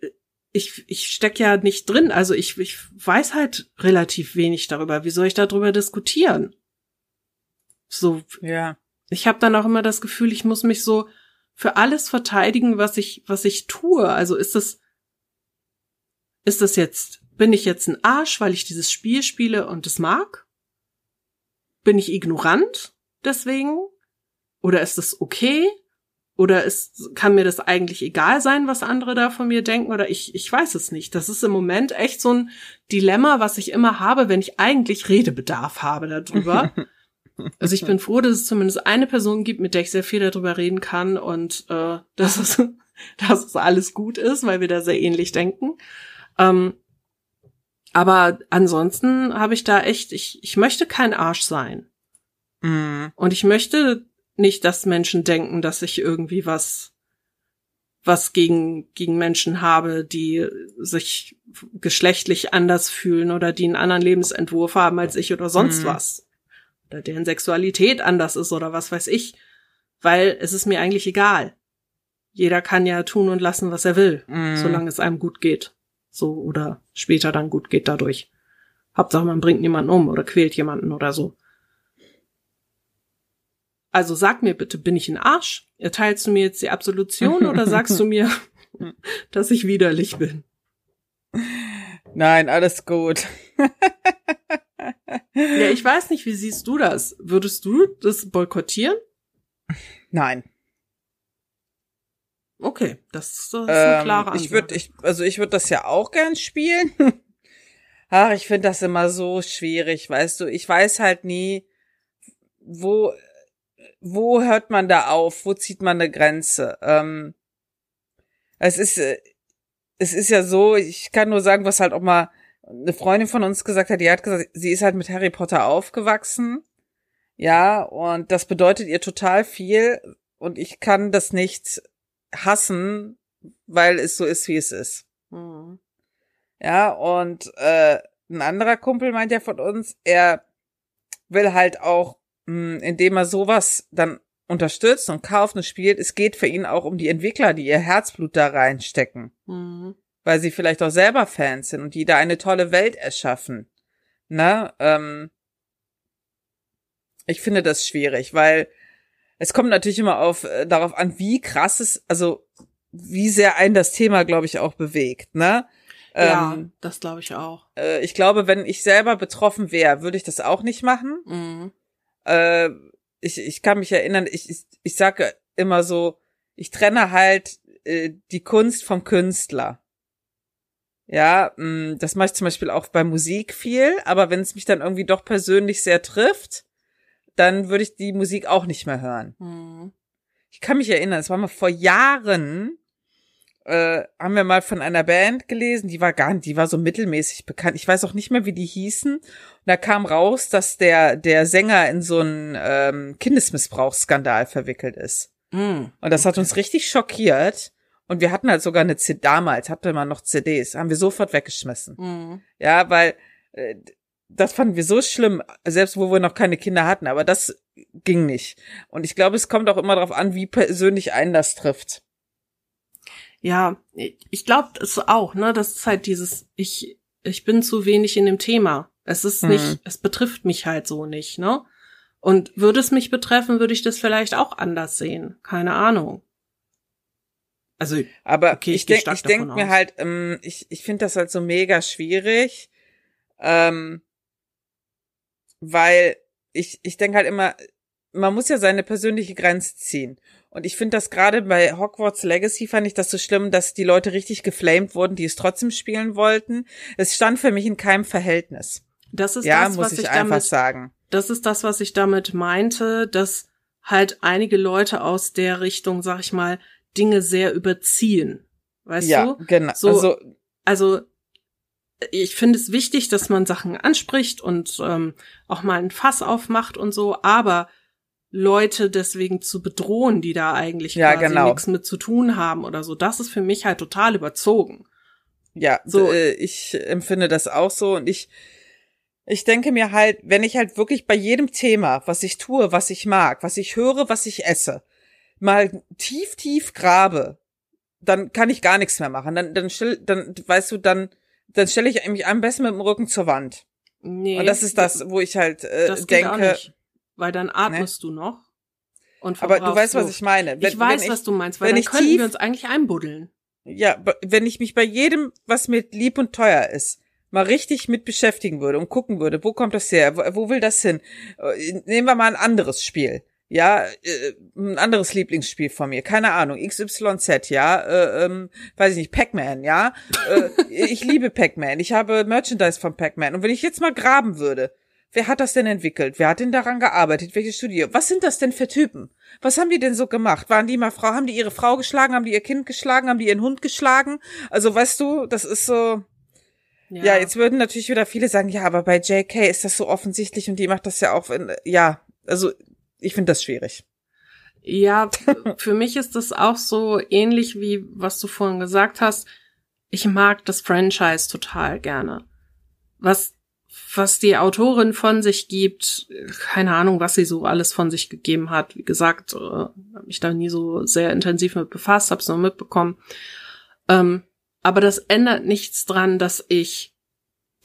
äh, ich, ich steck ja nicht drin. Also ich, ich weiß halt relativ wenig darüber. Wie soll ich darüber diskutieren? So. Ja. Ich habe dann auch immer das Gefühl, ich muss mich so für alles verteidigen, was ich, was ich tue. Also ist das, ist das jetzt, bin ich jetzt ein Arsch, weil ich dieses Spiel spiele und es mag? Bin ich ignorant deswegen? Oder ist das okay? Oder ist, kann mir das eigentlich egal sein, was andere da von mir denken? Oder ich, ich weiß es nicht. Das ist im Moment echt so ein Dilemma, was ich immer habe, wenn ich eigentlich Redebedarf habe darüber. Also ich bin froh, dass es zumindest eine Person gibt, mit der ich sehr viel darüber reden kann und äh, dass, es, dass es alles gut ist, weil wir da sehr ähnlich denken. Ähm, aber ansonsten habe ich da echt, ich, ich möchte kein Arsch sein. Mm. Und ich möchte nicht, dass Menschen denken, dass ich irgendwie was was gegen, gegen Menschen habe, die sich geschlechtlich anders fühlen oder die einen anderen Lebensentwurf haben als ich oder sonst mm. was oder deren Sexualität anders ist oder was weiß ich, weil es ist mir eigentlich egal. Jeder kann ja tun und lassen, was er will, mm. solange es einem gut geht. So oder später dann gut geht dadurch. Hauptsache man bringt niemanden um oder quält jemanden oder so. Also sag mir bitte, bin ich ein Arsch? Erteilst du mir jetzt die Absolution oder sagst du mir, dass ich widerlich bin? Nein, alles gut. ja, ich weiß nicht, wie siehst du das? Würdest du das boykottieren? Nein. Okay, das, das ist eine ähm, klare Antwort. Ich würde, ich, also ich würde das ja auch gern spielen. Ach, ich finde das immer so schwierig, weißt du. Ich weiß halt nie, wo, wo hört man da auf? Wo zieht man eine Grenze? Ähm, es ist, äh, es ist ja so, ich kann nur sagen, was halt auch mal eine Freundin von uns gesagt hat, die hat gesagt, sie ist halt mit Harry Potter aufgewachsen. Ja, und das bedeutet ihr total viel und ich kann das nicht hassen, weil es so ist, wie es ist. Mhm. Ja, und äh, ein anderer Kumpel meint ja von uns, er will halt auch, mh, hm, indem er sowas dann unterstützt und kauft und spielt, es geht für ihn auch um die Entwickler, die ihr Herzblut da reinstecken. Mhm. Weil sie vielleicht auch selber Fans sind und die da eine tolle Welt erschaffen. Ne? Ähm, ich finde das schwierig, weil es kommt natürlich immer auf äh, darauf an, wie krass es, also wie sehr ein das Thema, glaube ich, auch bewegt, ne? Ja, ähm, das glaube ich auch. Äh, ich glaube, wenn ich selber betroffen wäre, würde ich das auch nicht machen. Mhm. Äh, ich, ich kann mich erinnern, ich, ich, ich sage immer so, ich trenne halt äh, die Kunst vom Künstler. Ja, mh, mm, das mache ich zum Beispiel auch bei Musik viel, aber wenn es mich dann irgendwie doch persönlich sehr trifft, dann würde ich die Musik auch nicht mehr hören. Mhm. Ich kann mich erinnern, es war mal vor Jahren, äh, haben wir mal von einer Band gelesen, die war gar nicht, die war so mittelmäßig bekannt. Ich weiß auch nicht mehr, wie die hießen. Und da kam raus, dass der, der Sänger in so einen ähm, Kindesmissbrauchsskandal verwickelt ist. Mm, und das hat uns richtig schockiert. Und wir hatten halt sogar eine CD, damals hatte man noch CDs, haben wir sofort weggeschmissen. Mm. Ja, weil äh, das fanden wir so schlimm, selbst wo wir noch keine Kinder hatten, aber das ging nicht. Und ich glaube, es kommt auch immer darauf an, wie persönlich einen das trifft. Ja, ich glaube es auch, ne? Das ist halt dieses, ich, ich bin zu wenig in dem Thema. Es ist nicht, mhm. es betrifft mich halt so nicht, ne? Und würde es mich betreffen, würde ich das vielleicht auch anders sehen. Keine Ahnung. Also, aber okay, ich, ich denke ich denk mir halt, ähm, ich, ich finde das halt so mega schwierig, ähm, weil ich, ich denke halt immer, man muss ja seine persönliche Grenze ziehen. Und ich finde das gerade bei Hogwarts Legacy fand ich das so schlimm, dass die Leute richtig geflamed wurden, die es trotzdem spielen wollten. Es stand für mich in keinem Verhältnis. Das ist ja, das, muss was ich, ich einfach damit, sagen. Das ist das, was ich damit meinte, dass halt einige Leute aus der Richtung, sag ich mal, Dinge sehr überziehen. Weißt ja, du? Genau. So, also, also ich finde es wichtig, dass man Sachen anspricht und ähm, auch mal ein Fass aufmacht und so, aber Leute deswegen zu bedrohen, die da eigentlich ja, quasi genau. nichts mit zu tun haben oder so. Das ist für mich halt total überzogen. Ja, so äh, ich empfinde das auch so und ich ich denke mir halt, wenn ich halt wirklich bei jedem Thema, was ich tue, was ich mag, was ich höre, was ich esse, mal tief tief grabe, dann kann ich gar nichts mehr machen. Dann dann stell, dann weißt du, dann dann stelle ich mich am besten mit dem Rücken zur Wand. Nee. Und das ist das, wo ich halt äh, denke, weil dann atmest ne? du noch. Und Aber du weißt, Luft. was ich meine. Wenn, ich weiß, ich, was du meinst, weil dann ich könnten tief, wir uns eigentlich einbuddeln. Ja, wenn ich mich bei jedem, was mir lieb und teuer ist, mal richtig mit beschäftigen würde und gucken würde, wo kommt das her, wo, wo will das hin? Äh, nehmen wir mal ein anderes Spiel. Ja, äh, ein anderes Lieblingsspiel von mir, keine Ahnung, XYZ, ja, äh, ähm, weiß ich nicht, Pac-Man, ja. äh, ich liebe Pac-Man, ich habe Merchandise von Pac-Man. Und wenn ich jetzt mal graben würde, Wer hat das denn entwickelt? Wer hat denn daran gearbeitet? Welches Studio? Was sind das denn für Typen? Was haben die denn so gemacht? Waren die mal Frau? Haben die ihre Frau geschlagen? Haben die ihr Kind geschlagen? Haben die ihren Hund geschlagen? Also weißt du, das ist so. Ja. ja, jetzt würden natürlich wieder viele sagen, ja, aber bei JK ist das so offensichtlich und die macht das ja auch. In, ja, also ich finde das schwierig. Ja, für mich ist das auch so ähnlich wie was du vorhin gesagt hast. Ich mag das Franchise total gerne. Was was die Autorin von sich gibt, keine Ahnung, was sie so alles von sich gegeben hat. Wie gesagt, äh, habe mich da nie so sehr intensiv mit befasst, habe es nur mitbekommen. Ähm, aber das ändert nichts dran, dass ich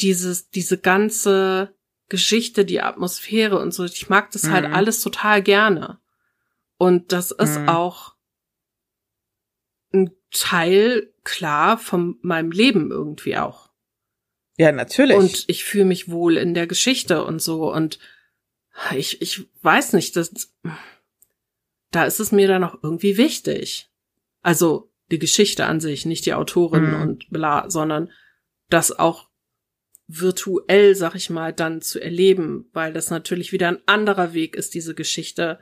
dieses, diese ganze Geschichte, die Atmosphäre und so, ich mag das halt mhm. halt alles total gerne. Und das ist mhm. auch ein Teil, klar, von meinem Leben irgendwie auch. Ja, natürlich. Und ich fühle mich wohl in der Geschichte und so. Und ich, ich weiß nicht, das, da ist es mir dann auch irgendwie wichtig. Also die Geschichte an sich, nicht die Autorin mhm. und bla, sondern das auch virtuell, sag ich mal, dann zu erleben, weil das natürlich wieder ein anderer Weg ist, diese Geschichte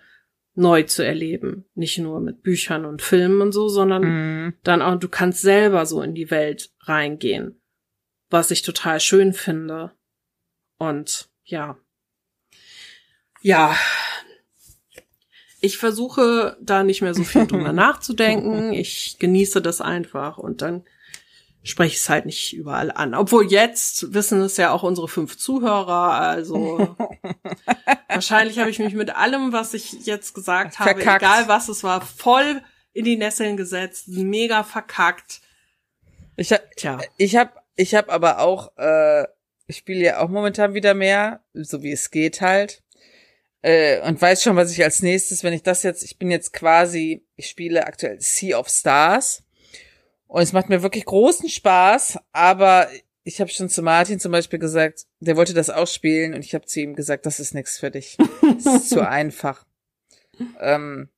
neu zu erleben. Nicht nur mit Büchern und Filmen und so, sondern mhm. dann auch, du kannst selber so in die Welt reingehen was ich total schön finde. Und ja. Ja. Ich versuche da nicht mehr so viel drüber nachzudenken. Ich genieße das einfach und dann spreche ich es halt nicht überall an. Obwohl jetzt wissen es ja auch unsere fünf Zuhörer. Also wahrscheinlich habe ich mich mit allem, was ich jetzt gesagt habe, Verkackt. egal was es war, voll in die Nesseln gesetzt, mega verkackt. Ich hab, Tja. ich hab, ich hab aber auch, äh, ich spiele ja auch momentan wieder mehr, so wie es geht halt. Äh, und weiß schon, was ich als nächstes, wenn ich das jetzt, ich bin jetzt quasi, ich spiele aktuell Sea of Stars. Und es macht mir wirklich großen Spaß, aber ich habe schon zu Martin zum Beispiel gesagt, der wollte das auch spielen und ich habe zu ihm gesagt, das ist nichts für dich. Das ist zu einfach. Ähm,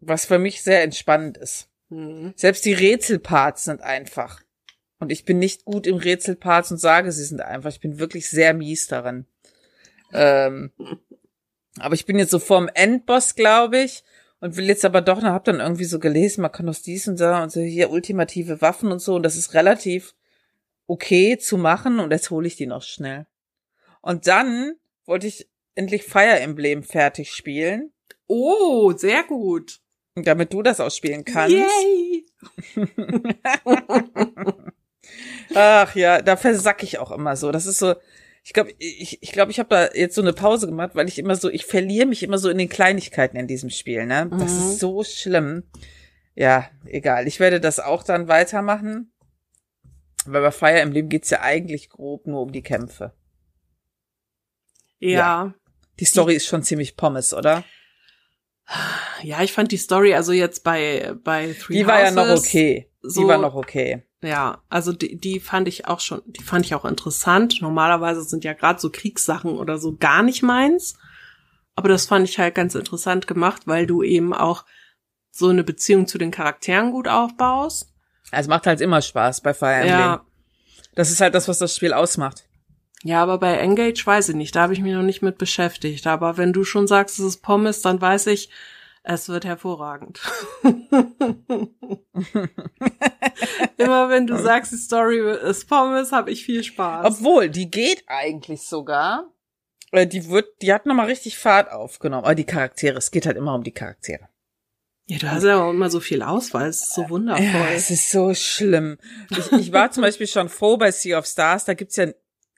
was für mich sehr entspannend ist. Hm. Selbst die Rätselparts sind einfach. Und ich bin nicht gut im Rätselparts und sage, sie sind einfach. Ich bin wirklich sehr mies darin. Ähm, aber ich bin jetzt so vorm Endboss, glaube ich, und will jetzt aber doch noch, hab dann irgendwie so gelesen, man kann aus dies und da und so hier ultimative Waffen und so und das ist relativ okay zu machen und jetzt hole ich die noch schnell. Und dann wollte ich endlich Fire Emblem fertig spielen, Oh, sehr gut. damit du das auch spielen kannst. Yay. Ach ja, da versack ich auch immer so. Das ist so, ich glaube, ich, ich, glaub, ich habe da jetzt so eine Pause gemacht, weil ich immer so, ich verliere mich immer so in den Kleinigkeiten in diesem Spiel, ne? Das Mhm. ist so schlimm. Ja, egal. Ich werde das auch dann weitermachen. Weil bei Fire Emblem geht's ja eigentlich grob nur um die Kämpfe. Ja. Ja. Die Story ist schon ziemlich pommes, oder? Ja, ich fand die Story, also jetzt bei, bei Three Die war ja noch Houses, okay. so- Die war noch okay. Ja, also die, die fand ich auch schon, die fand ich auch interessant. Normalerweise sind ja gerade so Kriegssachen oder so gar nicht meins. Aber das fand ich halt ganz interessant gemacht, weil du eben auch so eine Beziehung zu den Charakteren gut aufbaust. Also macht halt immer Spaß bei Fire Emblem. Ja, Das ist halt das, was das Spiel ausmacht. ja, aber bei Engage weiß ich nicht, da habe ich mich noch nicht mit beschäftigt. Aber wenn du schon sagst, es ist Pommes, dann weiß ich, es wird hervorragend. Immer wenn du sagst, die Story ist Pommes, habe ich viel Spaß. Obwohl, die geht eigentlich sogar. Äh, Die wird, die hat nochmal richtig Fahrt aufgenommen. Aber die Charaktere, es geht halt immer um die Charaktere. Ja, du hast ja auch immer so viel Auswahl, es ist so wundervoll. Ja, es ist so schlimm. Ich, ich war zum Beispiel schon froh bei Sea of Stars, da gibt's ja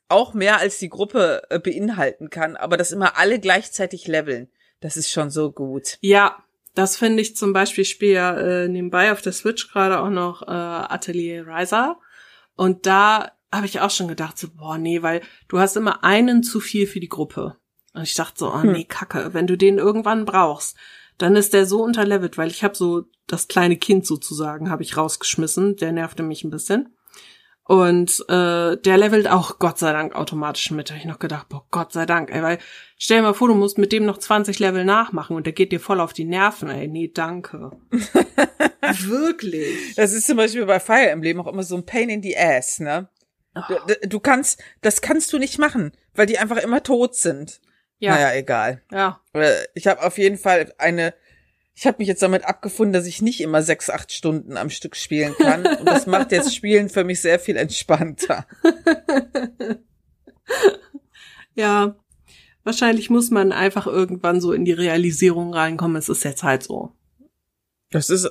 auch mehr, als die Gruppe äh, beinhalten kann, aber dass immer alle gleichzeitig leveln, das ist schon so gut. Ja, das finde ich zum Beispiel, ich spiele ja äh, nebenbei auf der Switch gerade auch noch äh, Atelier Riser. Und da habe ich auch schon gedacht, so, boah, nee, weil du hast immer einen zu viel für die Gruppe. Und ich dachte so, oh Hm. nee, Kacke, wenn du den irgendwann brauchst, dann ist der so unterlevelt, weil ich habe so das kleine Kind sozusagen, habe ich rausgeschmissen, der nervte mich ein bisschen. Und äh, der levelt auch Gott sei Dank automatisch mit. Da hab ich noch gedacht, boah, Gott sei Dank, ey, weil stell dir mal vor, du musst mit dem noch 20 Level nachmachen und der geht dir voll auf die Nerven, ey. Nee, danke. Wirklich. Das ist zum Beispiel bei Fire Emblem auch immer so ein Pain in the Ass, ne? Du, du kannst, das kannst du nicht machen, weil die einfach immer tot sind. Ja, Naja, egal. ja. Äh, Ich habe auf jeden Fall eine. Ich habe mich jetzt damit abgefunden, dass ich nicht immer sechs, acht Stunden am Stück spielen kann. Und das macht jetzt Spielen für mich sehr viel entspannter. Ja. Wahrscheinlich muss man einfach irgendwann so in die Realisierung reinkommen, es ist jetzt halt so. Das ist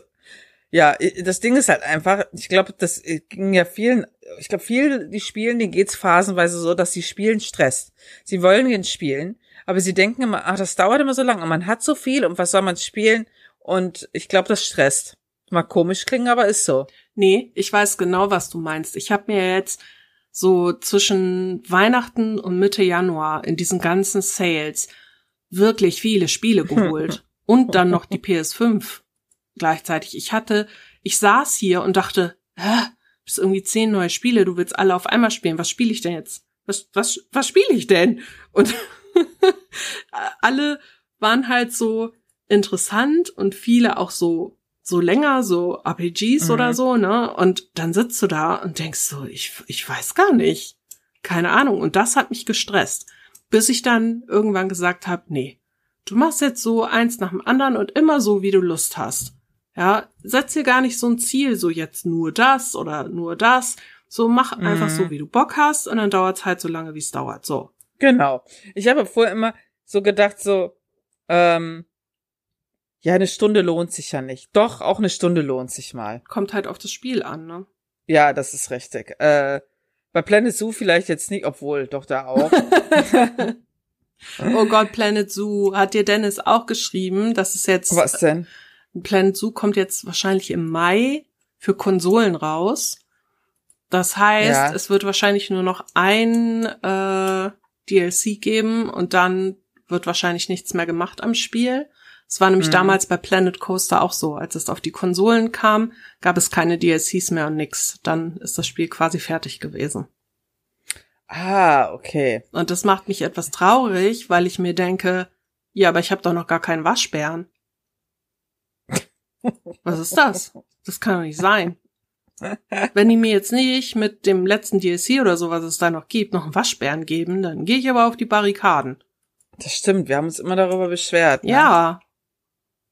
ja, das Ding ist halt einfach, ich glaube, das ging ja vielen, ich glaube, viele, die spielen, denen geht's phasenweise so, dass sie spielen stresst. Sie wollen gehen spielen, aber sie denken immer, ach, das dauert immer so lange und man hat so viel und was soll man spielen? Und ich glaube, das stresst. Mag komisch klingen, aber ist so. Nee, ich weiß genau, was du meinst. Ich habe mir jetzt so zwischen Weihnachten und Mitte Januar in diesen ganzen Sales wirklich viele Spiele geholt. und dann noch die PS5 gleichzeitig. Ich hatte, ich saß hier und dachte, hä, bist irgendwie zehn neue Spiele, du willst alle auf einmal spielen. Was spiele ich denn jetzt? Was, was, was spiele ich denn? Und alle waren halt so interessant und viele auch so so länger, so RPGs Mhm. oder so, ne? Und dann sitzt du da und denkst so, ich, ich weiß gar nicht. Keine Ahnung. Und das hat mich gestresst. Bis ich dann irgendwann gesagt habe, nee, du machst jetzt so eins nach dem anderen und immer so, wie du Lust hast. Ja, setz dir gar nicht so ein Ziel, so jetzt nur das oder nur das. So mach einfach Mhm. so, wie du Bock hast und dann dauert's halt so lange, wie es dauert. So. Genau. Ich habe vorher immer so gedacht, so, ähm, ja, eine Stunde lohnt sich ja nicht. Doch, auch eine Stunde lohnt sich mal. Kommt halt auf das Spiel an, ne? Ja, das ist richtig. Äh, bei Planet Zoo vielleicht jetzt nicht, obwohl doch da auch. oh Gott, Planet Zoo hat dir Dennis auch geschrieben, dass es jetzt. Was denn? Planet Zoo kommt jetzt wahrscheinlich im Mai für Konsolen raus. Das heißt, ja. es wird wahrscheinlich nur noch ein äh, DLC geben und dann wird wahrscheinlich nichts mehr gemacht am Spiel. Es war nämlich mhm. damals bei Planet Coaster auch so. Als es auf die Konsolen kam, gab es keine DLCs mehr und nix. Dann ist das Spiel quasi fertig gewesen. Ah, okay. Und das macht mich etwas traurig, weil ich mir denke, ja, aber ich habe doch noch gar keinen Waschbären. Was ist das? Das kann doch nicht sein. Wenn die mir jetzt nicht mit dem letzten DLC oder so, was es da noch gibt, noch einen Waschbären geben, dann gehe ich aber auf die Barrikaden. Das stimmt, wir haben uns immer darüber beschwert. Ne? Ja.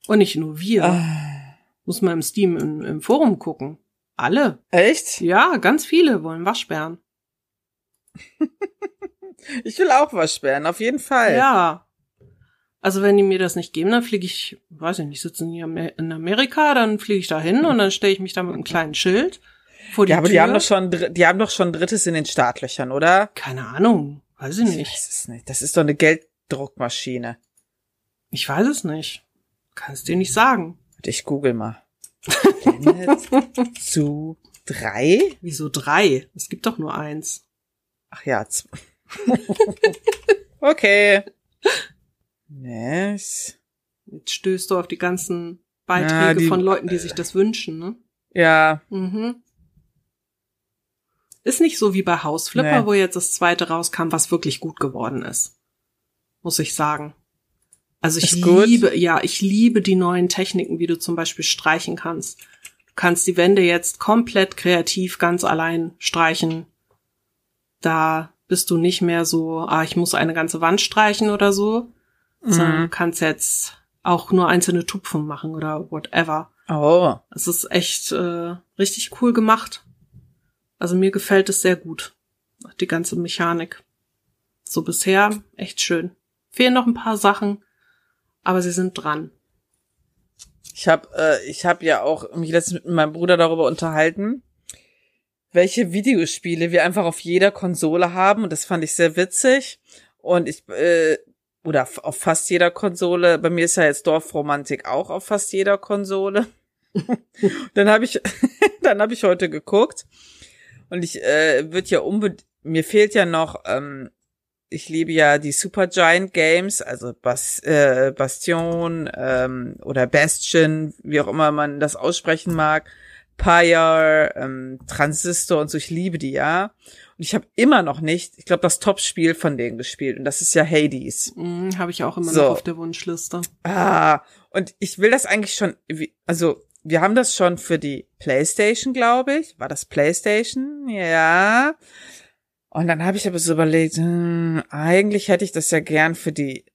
Und nicht nur wir. Ah. Muss man im Steam im, im Forum gucken. Alle. Echt? Ja, ganz viele wollen Waschbären. ich will auch Waschbären, auf jeden Fall. Ja. Also wenn die mir das nicht geben, dann fliege ich, weiß ich nicht, sitzen hier in Amerika, dann fliege ich da hin und dann stelle ich mich da mit einem kleinen Schild vor die Ja, aber Tür. die haben doch schon, die haben doch schon Drittes in den Startlöchern, oder? Keine Ahnung, weiß ich nicht. Ich weiß es nicht. Das ist doch eine Gelddruckmaschine. Ich weiß es nicht. Kannst dir nicht sagen. Ich google mal. zu drei? Wieso drei? Es gibt doch nur eins. Ach ja. okay. Yes. Jetzt stößt du auf die ganzen Beiträge ja, die, von Leuten, die sich das wünschen, ne? Ja. Mhm. Ist nicht so wie bei Hausflipper, nee. wo jetzt das zweite rauskam, was wirklich gut geworden ist. Muss ich sagen. Also ich liebe, ja, ich liebe die neuen Techniken, wie du zum Beispiel streichen kannst. Du kannst die Wände jetzt komplett kreativ ganz allein streichen. Da bist du nicht mehr so, ah, ich muss eine ganze Wand streichen oder so, Mhm. kannst jetzt auch nur einzelne Tupfen machen oder whatever. Oh. Es ist echt äh, richtig cool gemacht. Also mir gefällt es sehr gut. Die ganze Mechanik. So bisher echt schön. Fehlen noch ein paar Sachen, aber sie sind dran. Ich habe äh, ich hab ja auch mich letztens mit meinem Bruder darüber unterhalten, welche Videospiele wir einfach auf jeder Konsole haben und das fand ich sehr witzig und ich äh, oder auf fast jeder Konsole. Bei mir ist ja jetzt Dorfromantik auch auf fast jeder Konsole. dann habe ich, dann habe ich heute geguckt und ich äh, wird ja unbedingt, mir fehlt ja noch, ähm, ich liebe ja die Super Giant Games, also Bas, äh, Bastion ähm, oder Bastion, wie auch immer man das aussprechen mag, Pyre, ähm, Transistor und so, ich liebe die ja. Und ich habe immer noch nicht, ich glaube, das Top-Spiel von denen gespielt. Und das ist ja Hades. Mm, habe ich auch immer so. noch auf der Wunschliste. Ah, und ich will das eigentlich schon, also wir haben das schon für die PlayStation, glaube ich. War das PlayStation? Ja. Und dann habe ich aber so überlegt, hm, eigentlich hätte ich das ja gern für die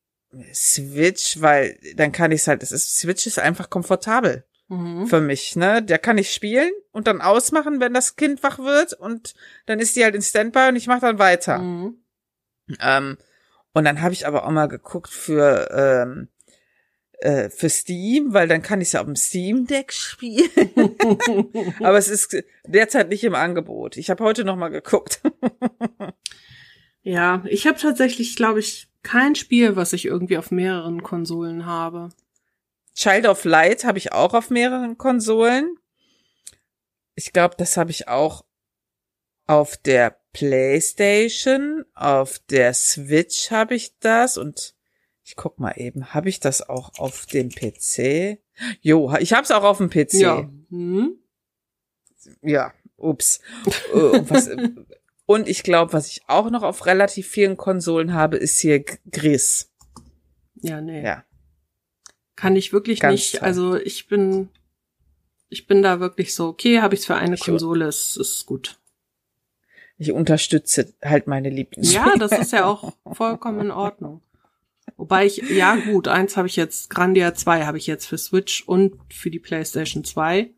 Switch, weil dann kann ich es halt, das ist, Switch ist einfach komfortabel mhm. für mich, ne? Der kann ich spielen und dann ausmachen, wenn das Kind wach wird und dann ist die halt in Standby und ich mache dann weiter. Mhm. Ähm, und dann habe ich aber auch mal geguckt für ähm, äh, für Steam, weil dann kann ich es ja auf dem Steam Deck spielen. aber es ist derzeit nicht im Angebot. Ich habe heute noch mal geguckt. ja, ich habe tatsächlich, glaube ich, kein Spiel, was ich irgendwie auf mehreren Konsolen habe. Child of Light habe ich auch auf mehreren Konsolen. Ich glaube, das habe ich auch auf der PlayStation, auf der Switch habe ich das und ich guck mal eben, habe ich das auch auf dem PC? Jo, ich habe es auch auf dem PC. Ja. Hm? Ja, ups. Äh, und, was, und ich glaube, was ich auch noch auf relativ vielen Konsolen habe, ist hier Gris. Ja, nee. Ja. Kann ich wirklich Ganz nicht. Toll. Also ich bin, ich bin da wirklich so, okay, habe ich es für eine ich Konsole, ist, ist gut. Ich unterstütze halt meine Lieblings. Ja, das ist ja auch vollkommen in Ordnung. Wobei ich, ja gut, eins habe ich jetzt, Grandia 2 habe ich jetzt für Switch und für die PlayStation 2.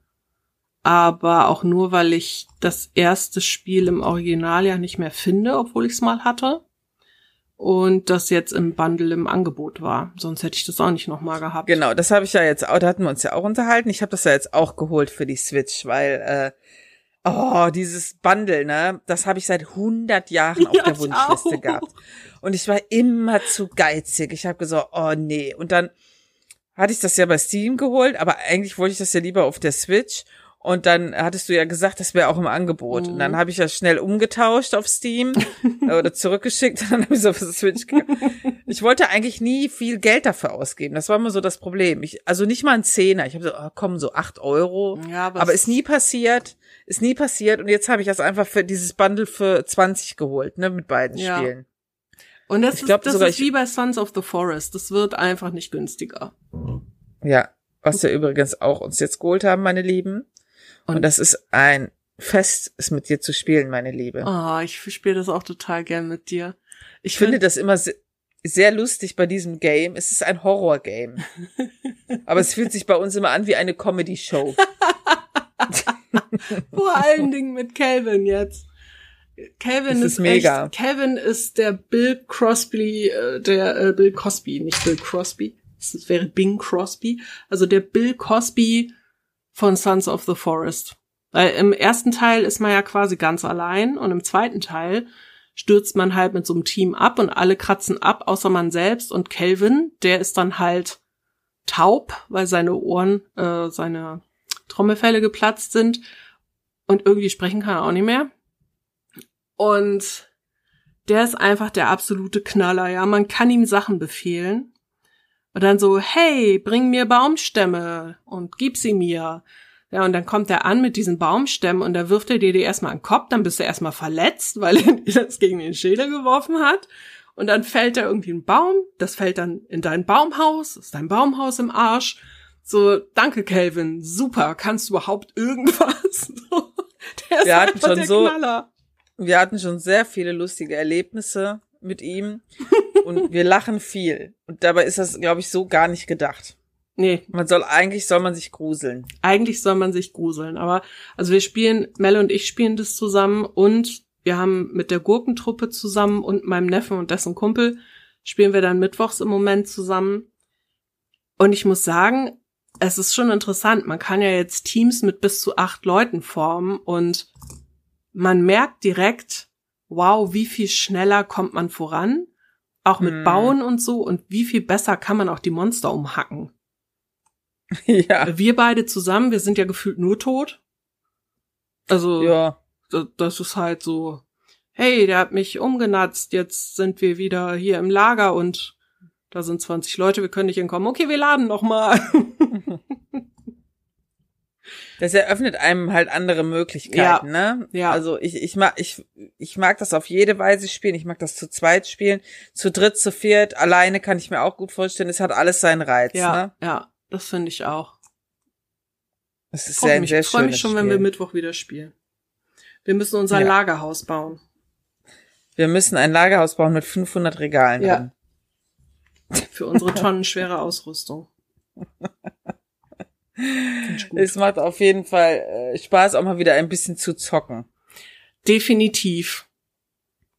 Aber auch nur, weil ich das erste Spiel im Original ja nicht mehr finde, obwohl ich es mal hatte und das jetzt im Bundle im Angebot war. Sonst hätte ich das auch nicht nochmal gehabt. Genau, das habe ich ja jetzt auch, da hatten wir uns ja auch unterhalten. Ich habe das ja jetzt auch geholt für die Switch, weil äh, Oh, dieses Bundle, ne? Das habe ich seit 100 Jahren auf Ja, der Wunschliste auch. gehabt. Und ich war immer zu geizig. Ich habe gesagt, oh nee. Und dann hatte ich das ja bei Steam geholt, aber eigentlich wollte ich das ja lieber auf der Switch. Und dann hattest du ja gesagt, das wäre auch im Angebot. Und Mhm. dann habe ich das schnell umgetauscht auf Steam oder zurückgeschickt. Und dann habe ich so die Switch. Ich wollte eigentlich nie viel Geld dafür ausgeben. Das war immer so das Problem. Ich, also nicht mal ein Zehner. Ich habe so, oh, komm, so acht Euro. Ja, Aber ist nie passiert. Ist nie passiert. Und jetzt habe ich das einfach für dieses Bundle für 20 geholt, ne, mit beiden Ja. Spielen. Und das, Ich glaub ist, das sogar, ist wie bei Sons of the Forest. Das wird einfach nicht günstiger. Ja. Was wir übrigens auch uns jetzt geholt haben, meine Lieben. Und, das ist ein Fest, es mit dir zu spielen, meine Liebe. Oh, ich spiele das auch total gern mit dir. Ich Ich finde finde, das immer se sehr lustig bei diesem Game. Es ist ein Horror-Game. Aber es fühlt sich bei uns immer an wie eine Comedy-Show. vor allen Dingen mit Calvin jetzt. Calvin ist, ist mega. echt, Calvin ist der Bill Crosby, äh, der äh, Bill Cosby, nicht Bill Crosby. Das wäre Bing Crosby. Also der Bill Cosby von Sons of the Forest. Weil im ersten Teil ist man ja quasi ganz allein und im zweiten Teil stürzt man halt mit so einem Team ab und alle kratzen ab, außer man selbst und Calvin, der ist dann halt taub, weil seine Ohren, äh, seine Trommelfälle geplatzt sind und irgendwie sprechen kann er auch nicht mehr. Und der ist einfach der absolute Knaller, ja. Man kann ihm Sachen befehlen. Und dann so, hey, bring mir Baumstämme und gib sie mir. Ja, und dann kommt er an mit diesen Baumstämmen und da wirft er dir die erstmal an den Kopf, dann bist du erstmal verletzt, weil er dir das gegen den Schädel geworfen hat. Und dann fällt da irgendwie ein Baum, das fällt dann in dein Baumhaus, ist dein Baumhaus im Arsch. So, danke, Calvin, super, kannst du überhaupt irgendwas? Der ist Wir hatten schon der so- Knaller. Wir hatten schon sehr viele lustige Erlebnisse mit ihm und wir lachen viel. Und dabei ist das, glaube ich, so gar nicht gedacht. Nee, Man soll, eigentlich soll man sich gruseln. eigentlich soll man sich gruseln, aber also wir spielen, Melle und ich spielen das zusammen und wir haben mit der Gurkentruppe zusammen und meinem Neffen und dessen Kumpel spielen wir dann mittwochs im Moment zusammen. Und ich muss sagen, es ist schon interessant. Man kann ja jetzt Teams mit bis zu acht Leuten formen und man merkt direkt, wow, wie viel schneller kommt man voran, auch mit Hm. Bauen und so und wie viel besser kann man auch die Monster umhacken. ja. Wir beide zusammen, wir sind ja gefühlt nur tot. Also, Ja. da- das ist halt so, hey, der hat mich umgenatzt, jetzt sind wir wieder hier im Lager und da sind 20 Leute, wir können nicht hinkommen. Okay, wir laden noch mal. Das eröffnet einem halt andere Möglichkeiten, ne? ja. Also ich, ich mag, ich, ich mag das auf jede Weise spielen. Ich mag das zu zweit spielen, zu dritt, zu viert, alleine kann ich mir auch gut vorstellen. Es hat alles seinen Reiz, ja, ne? ja, das finde ich auch. Es ist sehr, mich, sehr freu mich schönes schon, Spiel. wenn wir Mittwoch wieder spielen. Wir müssen unser Ja. Lagerhaus bauen. wir müssen ein Lagerhaus bauen mit 500 Regalen Ja. drin. Für unsere tonnenschwere Ausrüstung. Es macht auf jeden Fall äh, Spaß, auch mal wieder ein bisschen zu zocken. Definitiv.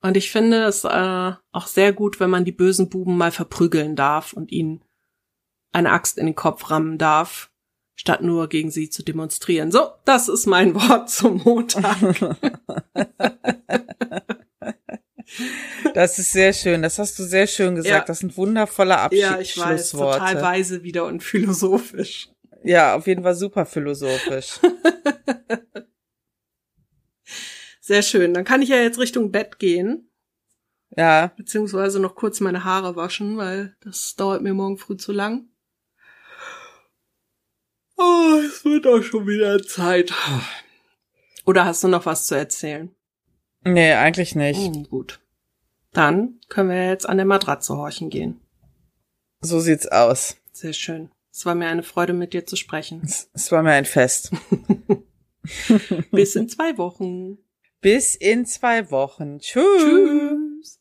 Und ich finde es äh, auch sehr gut, wenn man die bösen Buben mal verprügeln darf und ihnen eine Axt in den Kopf rammen darf, statt nur gegen sie zu demonstrieren. So, das ist mein Wort zum Montag. Das ist sehr schön. Das hast du sehr schön gesagt. Ja. Das sind wundervolle ja, ich weiß, Abschlussworte. total weise wieder und philosophisch. Ja, auf jeden Fall super philosophisch. Sehr schön. Dann kann ich ja jetzt Richtung Bett gehen, ja, beziehungsweise noch kurz meine Haare waschen, weil das dauert mir morgen früh zu lang. Oh, es wird auch schon wieder Zeit. Oder hast du noch was zu erzählen? nee, eigentlich nicht. Hm, gut. Dann können wir jetzt an der Matratze horchen gehen. So sieht's aus. Sehr schön. Es war mir eine Freude, mit dir zu sprechen. Es, war mir ein Fest. Bis in zwei Wochen. Bis in zwei Wochen. Tschüss. Tschüss.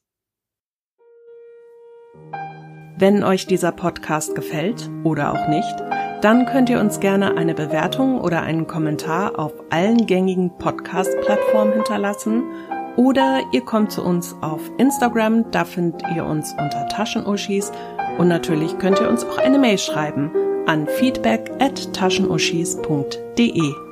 Wenn euch dieser Podcast gefällt oder auch nicht, dann könnt ihr uns gerne eine Bewertung oder einen Kommentar auf allen gängigen Podcast-Plattformen hinterlassen oder ihr kommt zu uns auf Instagram, da findet ihr uns unter Taschenuschis und natürlich könnt ihr uns auch eine Mail schreiben an feedback at taschenuschis.de.